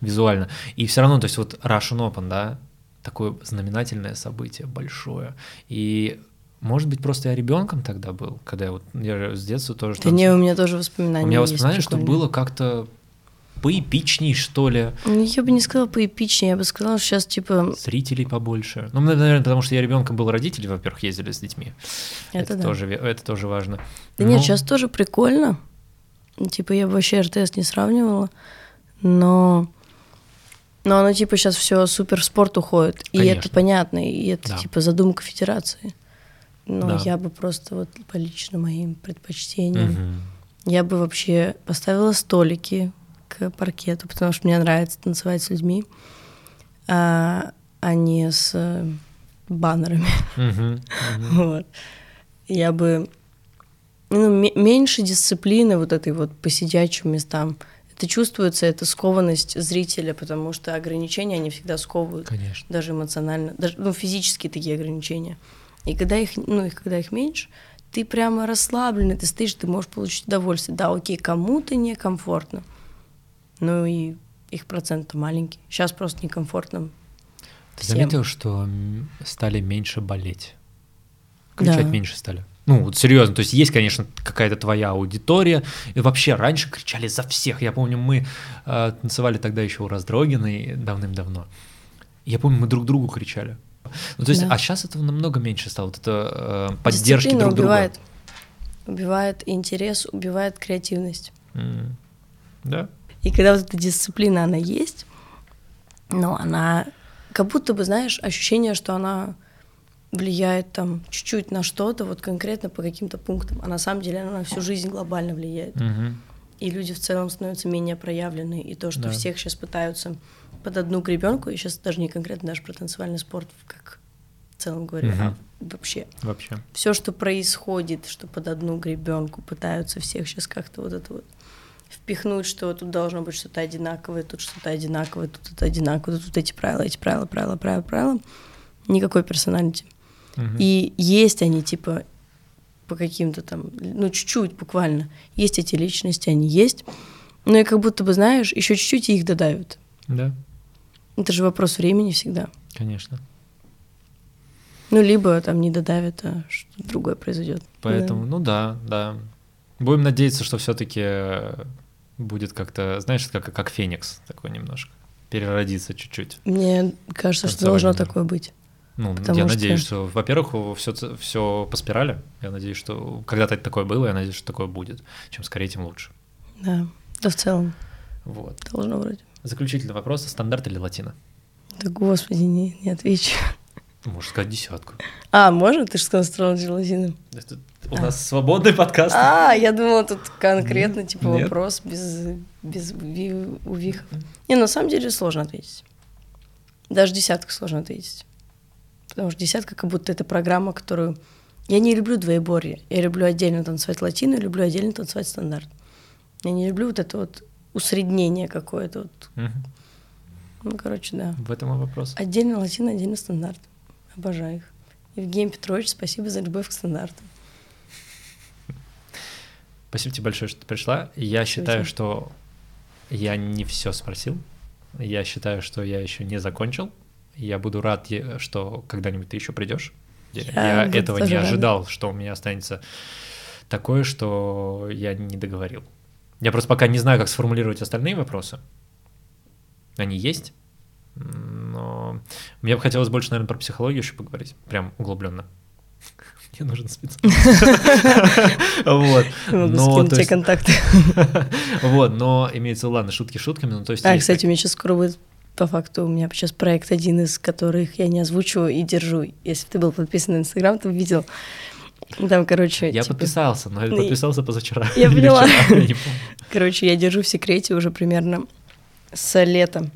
визуально. И все равно, то есть вот Russian Open, да, такое знаменательное событие, большое. И может быть, просто я ребенком тогда был, когда я вот я с детства тоже Да танцевал. не, у меня тоже воспоминания У меня воспоминания, что было как-то поэпичней, что ли, Я бы не сказала поэпичнее, я бы сказала, что сейчас, типа, зрителей побольше. Ну, наверное, потому что я ребенком был, родители, во-первых, ездили с детьми. это, да. тоже, это тоже важно. Да нет, Ну, сейчас тоже прикольно. Типа, я бы вообще РТС не сравнивала, но... Но оно, типа, сейчас все супер в спорт уходит. И это Конечно. понятно, и это, Да. типа, задумка федерации. Но Да. я бы просто вот по лично моим предпочтениям, мгм. я бы вообще поставила столики к паркету, потому что мне нравится танцевать с людьми, а, а не с э, баннерами. Мгм, мгм. Вот. Я бы... Ну, ме- меньше дисциплины вот этой вот по сидячим местам. Это чувствуется, это скованность зрителя, потому что ограничения, они всегда сковывают, Конечно. даже эмоционально, даже, ну, физические такие ограничения. И когда их, ну, их, когда их меньше, ты прямо расслабленный, ты стоишь, ты можешь получить удовольствие. Да, окей, кому-то некомфортно, ну и их процент маленький. Сейчас просто некомфортно Ты всем. заметил, что стали меньше болеть? Кричать Да. меньше стали. Ну, вот серьезно, то есть есть, конечно, какая-то твоя аудитория. И вообще раньше кричали за всех. Я помню, мы э, танцевали тогда еще у Раздрогиной давным-давно. Я помню, мы друг другу кричали. Ну, то есть, Да. а сейчас этого намного меньше стало, вот это э, поддержки Дисциплина друг убивает. друга. Убивает интерес, убивает креативность. М, Да. И когда вот эта дисциплина, она есть, но она как будто бы, знаешь, ощущение, что она влияет там чуть-чуть на что-то, вот конкретно по каким-то пунктам, а на самом деле она на всю жизнь глобально влияет. Мгм. И люди в целом становятся менее проявлены, и то, что Да. всех сейчас пытаются под одну гребенку, и сейчас даже не конкретно даже про танцевальный спорт, как в целом говорю, а Мгм. вообще Вообще. все, что происходит, что под одну гребенку пытаются всех сейчас как-то вот это вот впихнуть, что тут должно быть что-то одинаковое, тут что-то одинаковое, тут это одинаковое, тут эти правила, эти правила, правила, правила, правила. Никакой персоналити. Мгм. И есть они, типа, по каким-то там, ну, чуть-чуть буквально. Есть эти личности, они есть. Но и как будто бы, знаешь, еще чуть-чуть и их додавят. Да, Это же вопрос времени всегда. конечно. Ну, либо там не додавят, а что-то другое произойдет. Поэтому, ну да, да. Будем надеяться, что все-таки будет как-то, знаешь, как, как Феникс такой немножко. Переродиться чуть-чуть. Мне кажется, что должно такое быть. Ну, Потому я что- надеюсь, что, во-первых, все, все по спирали. Я надеюсь, что когда-то такое было, я надеюсь, что такое будет. Чем скорее, тем лучше. Да. Да в целом Вот. должно вроде. Заключительный вопрос. Стандарт или латина? Да господи, не, не отвечу. Можешь сказать десятку. А, можно? Ты же сказал астрологи латины. Это- у нас свободный подкаст. А, я думала, тут конкретно, типа, Нет. вопрос без, без ви- увихов. Не, на самом деле сложно ответить. Даже десятку сложно ответить. Потому что десятка как будто это программа, которую... Я не люблю двоеборье. Я люблю отдельно танцевать латину, я люблю отдельно танцевать стандарт. Я не люблю вот это вот усреднение какое-то. Вот. Мгм. Ну, короче, да. В этом и вопрос. Отдельно латино, отдельно стандарт. Обожаю их. Евгений Петрович, спасибо за любовь к стандарту. Спасибо тебе большое, что ты пришла. Я Спасибо считаю, что я не все спросил. Я считаю, что я еще не закончил. Я буду рад, что когда-нибудь ты еще придешь. Я, Я этого не рада. ожидал, что у меня останется такое, что я не договорил. Я просто пока не знаю, как сформулировать остальные вопросы. Они есть, но мне бы хотелось больше, наверное, про психологию еще поговорить, прям углубленно. Мне нужен специалист. Вот. Могу Но, скинуть тебе контакты. Вот, но имеется в виду, ладно, шутки шутками, ну то есть... А, кстати, у меня сейчас скоро будет по факту у меня сейчас проект один из которых я не озвучиваю и держу. Если бы ты был подписан на Инстаграм, ты видел. Там, короче, Я типа, подписался, но я Ну, подписался позавчера. Я поняла. вчера, я короче, я держу в секрете уже примерно с лета.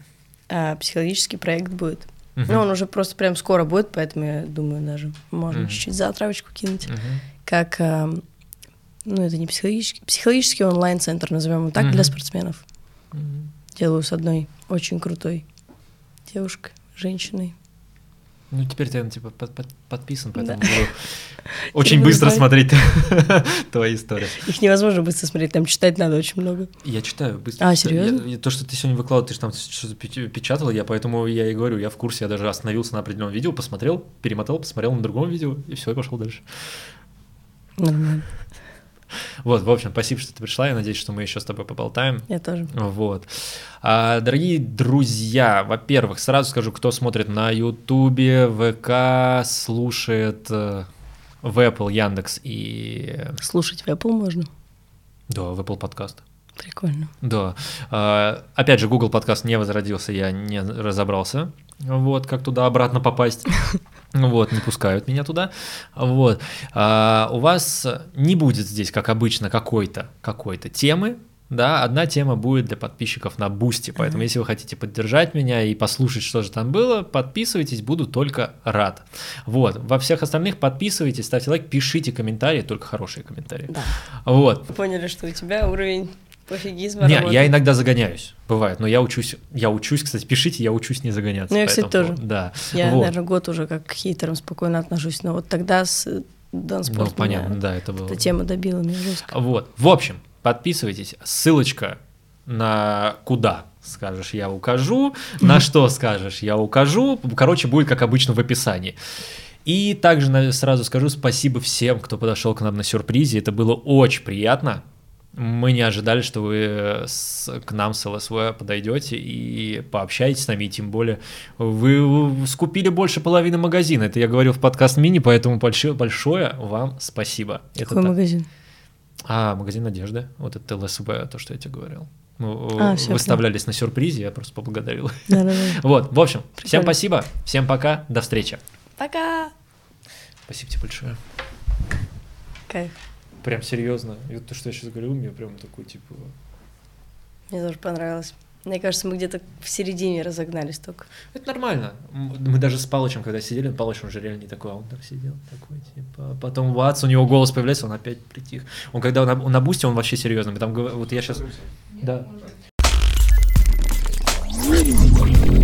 А, психологический проект будет. Мгм. Ну, он уже просто прям скоро будет, поэтому я думаю, даже можно Мгм. чуть-чуть за отравочку кинуть. Мгм. Как, а, ну, это не психологический, психологический онлайн-центр, назовем его так, Мгм. для спортсменов. Мгм. Делаю с одной очень крутой девушкой, женщиной. Ну, теперь ты, типа, под- под- подписан, поэтому Да. буду очень быстро смотреть твои истории. Их невозможно быстро смотреть, там читать надо очень много. Я читаю быстро. А, серьезно? Я- то, что ты сегодня выкладывал, ты же там что-то печатал, я поэтому я и говорю, я в курсе, я даже остановился на определенном видео, посмотрел, перемотал, посмотрел на другом видео, и все, и пошел дальше. Нормально. Вот, в общем, спасибо, что ты пришла, я надеюсь, что мы еще с тобой поболтаем. Я тоже. Вот. А, дорогие друзья, во-первых, сразу скажу, кто смотрит на Ютубе, ВК, слушает э, в Apple, Яндекс и... Слушать в Apple можно. Да, в Apple подкаст. Прикольно. Да. А, опять же, Google подкаст не возродился, я не разобрался. Вот, как туда обратно попасть. Вот, не пускают меня туда. Вот. А, у вас не будет здесь, как обычно, какой-то какой-то темы. Да, одна тема будет для подписчиков на Бусти, поэтому если вы хотите поддержать меня и послушать, что же там было, подписывайтесь, буду только рад. Вот, во всех остальных подписывайтесь, ставьте лайк, пишите комментарии, только хорошие комментарии. Да. Вот, Поняли, что у тебя уровень пофигизма не, работает. я иногда загоняюсь, бывает, но я учусь, я учусь, кстати, пишите, я учусь не загоняться. Ну, я, кстати, поэтому, тоже. Да. Я, вот. наверное, год уже как к хейтерам спокойно отношусь, но вот тогда с Ну, Данспорт понятно, да, это было. эта тема добила меня жестко. Вот, в общем, подписывайтесь, ссылочка на куда скажешь, я укажу, на что скажешь, я укажу, короче, будет, как обычно, в описании. И также сразу скажу спасибо всем, кто подошел к нам на сюрпризе, это было очень приятно, Мы не ожидали, что вы с, к нам с ЛСВ подойдете и пообщаетесь с нами, и тем более вы скупили больше половины магазина. Это я говорил в подкаст мини, поэтому большое, большое вам спасибо. Какой это магазин? Так. А, магазин одежды. Вот это ЛСВ, то, что я тебе говорил. Мы а, выставлялись все, на сюрпризе, я просто поблагодарил. Да, да, да. Вот, в общем, Прикольно. всем спасибо, всем пока, до встречи. Пока. Спасибо тебе большое. Кайф. Прям серьезно. И вот то, что я сейчас говорю, мне прям такой, типа... Мне тоже понравилось. Мне кажется, мы где-то в середине разогнались только. Это нормально. Мы даже с Палычем, когда сидели, Палыч уже реально не такой, а он там сидел такой, типа... Потом Ватс, у него голос появляется, он опять притих. Он когда на, на бусте, он вообще серьезный. Там, вот я сейчас... Да. Может.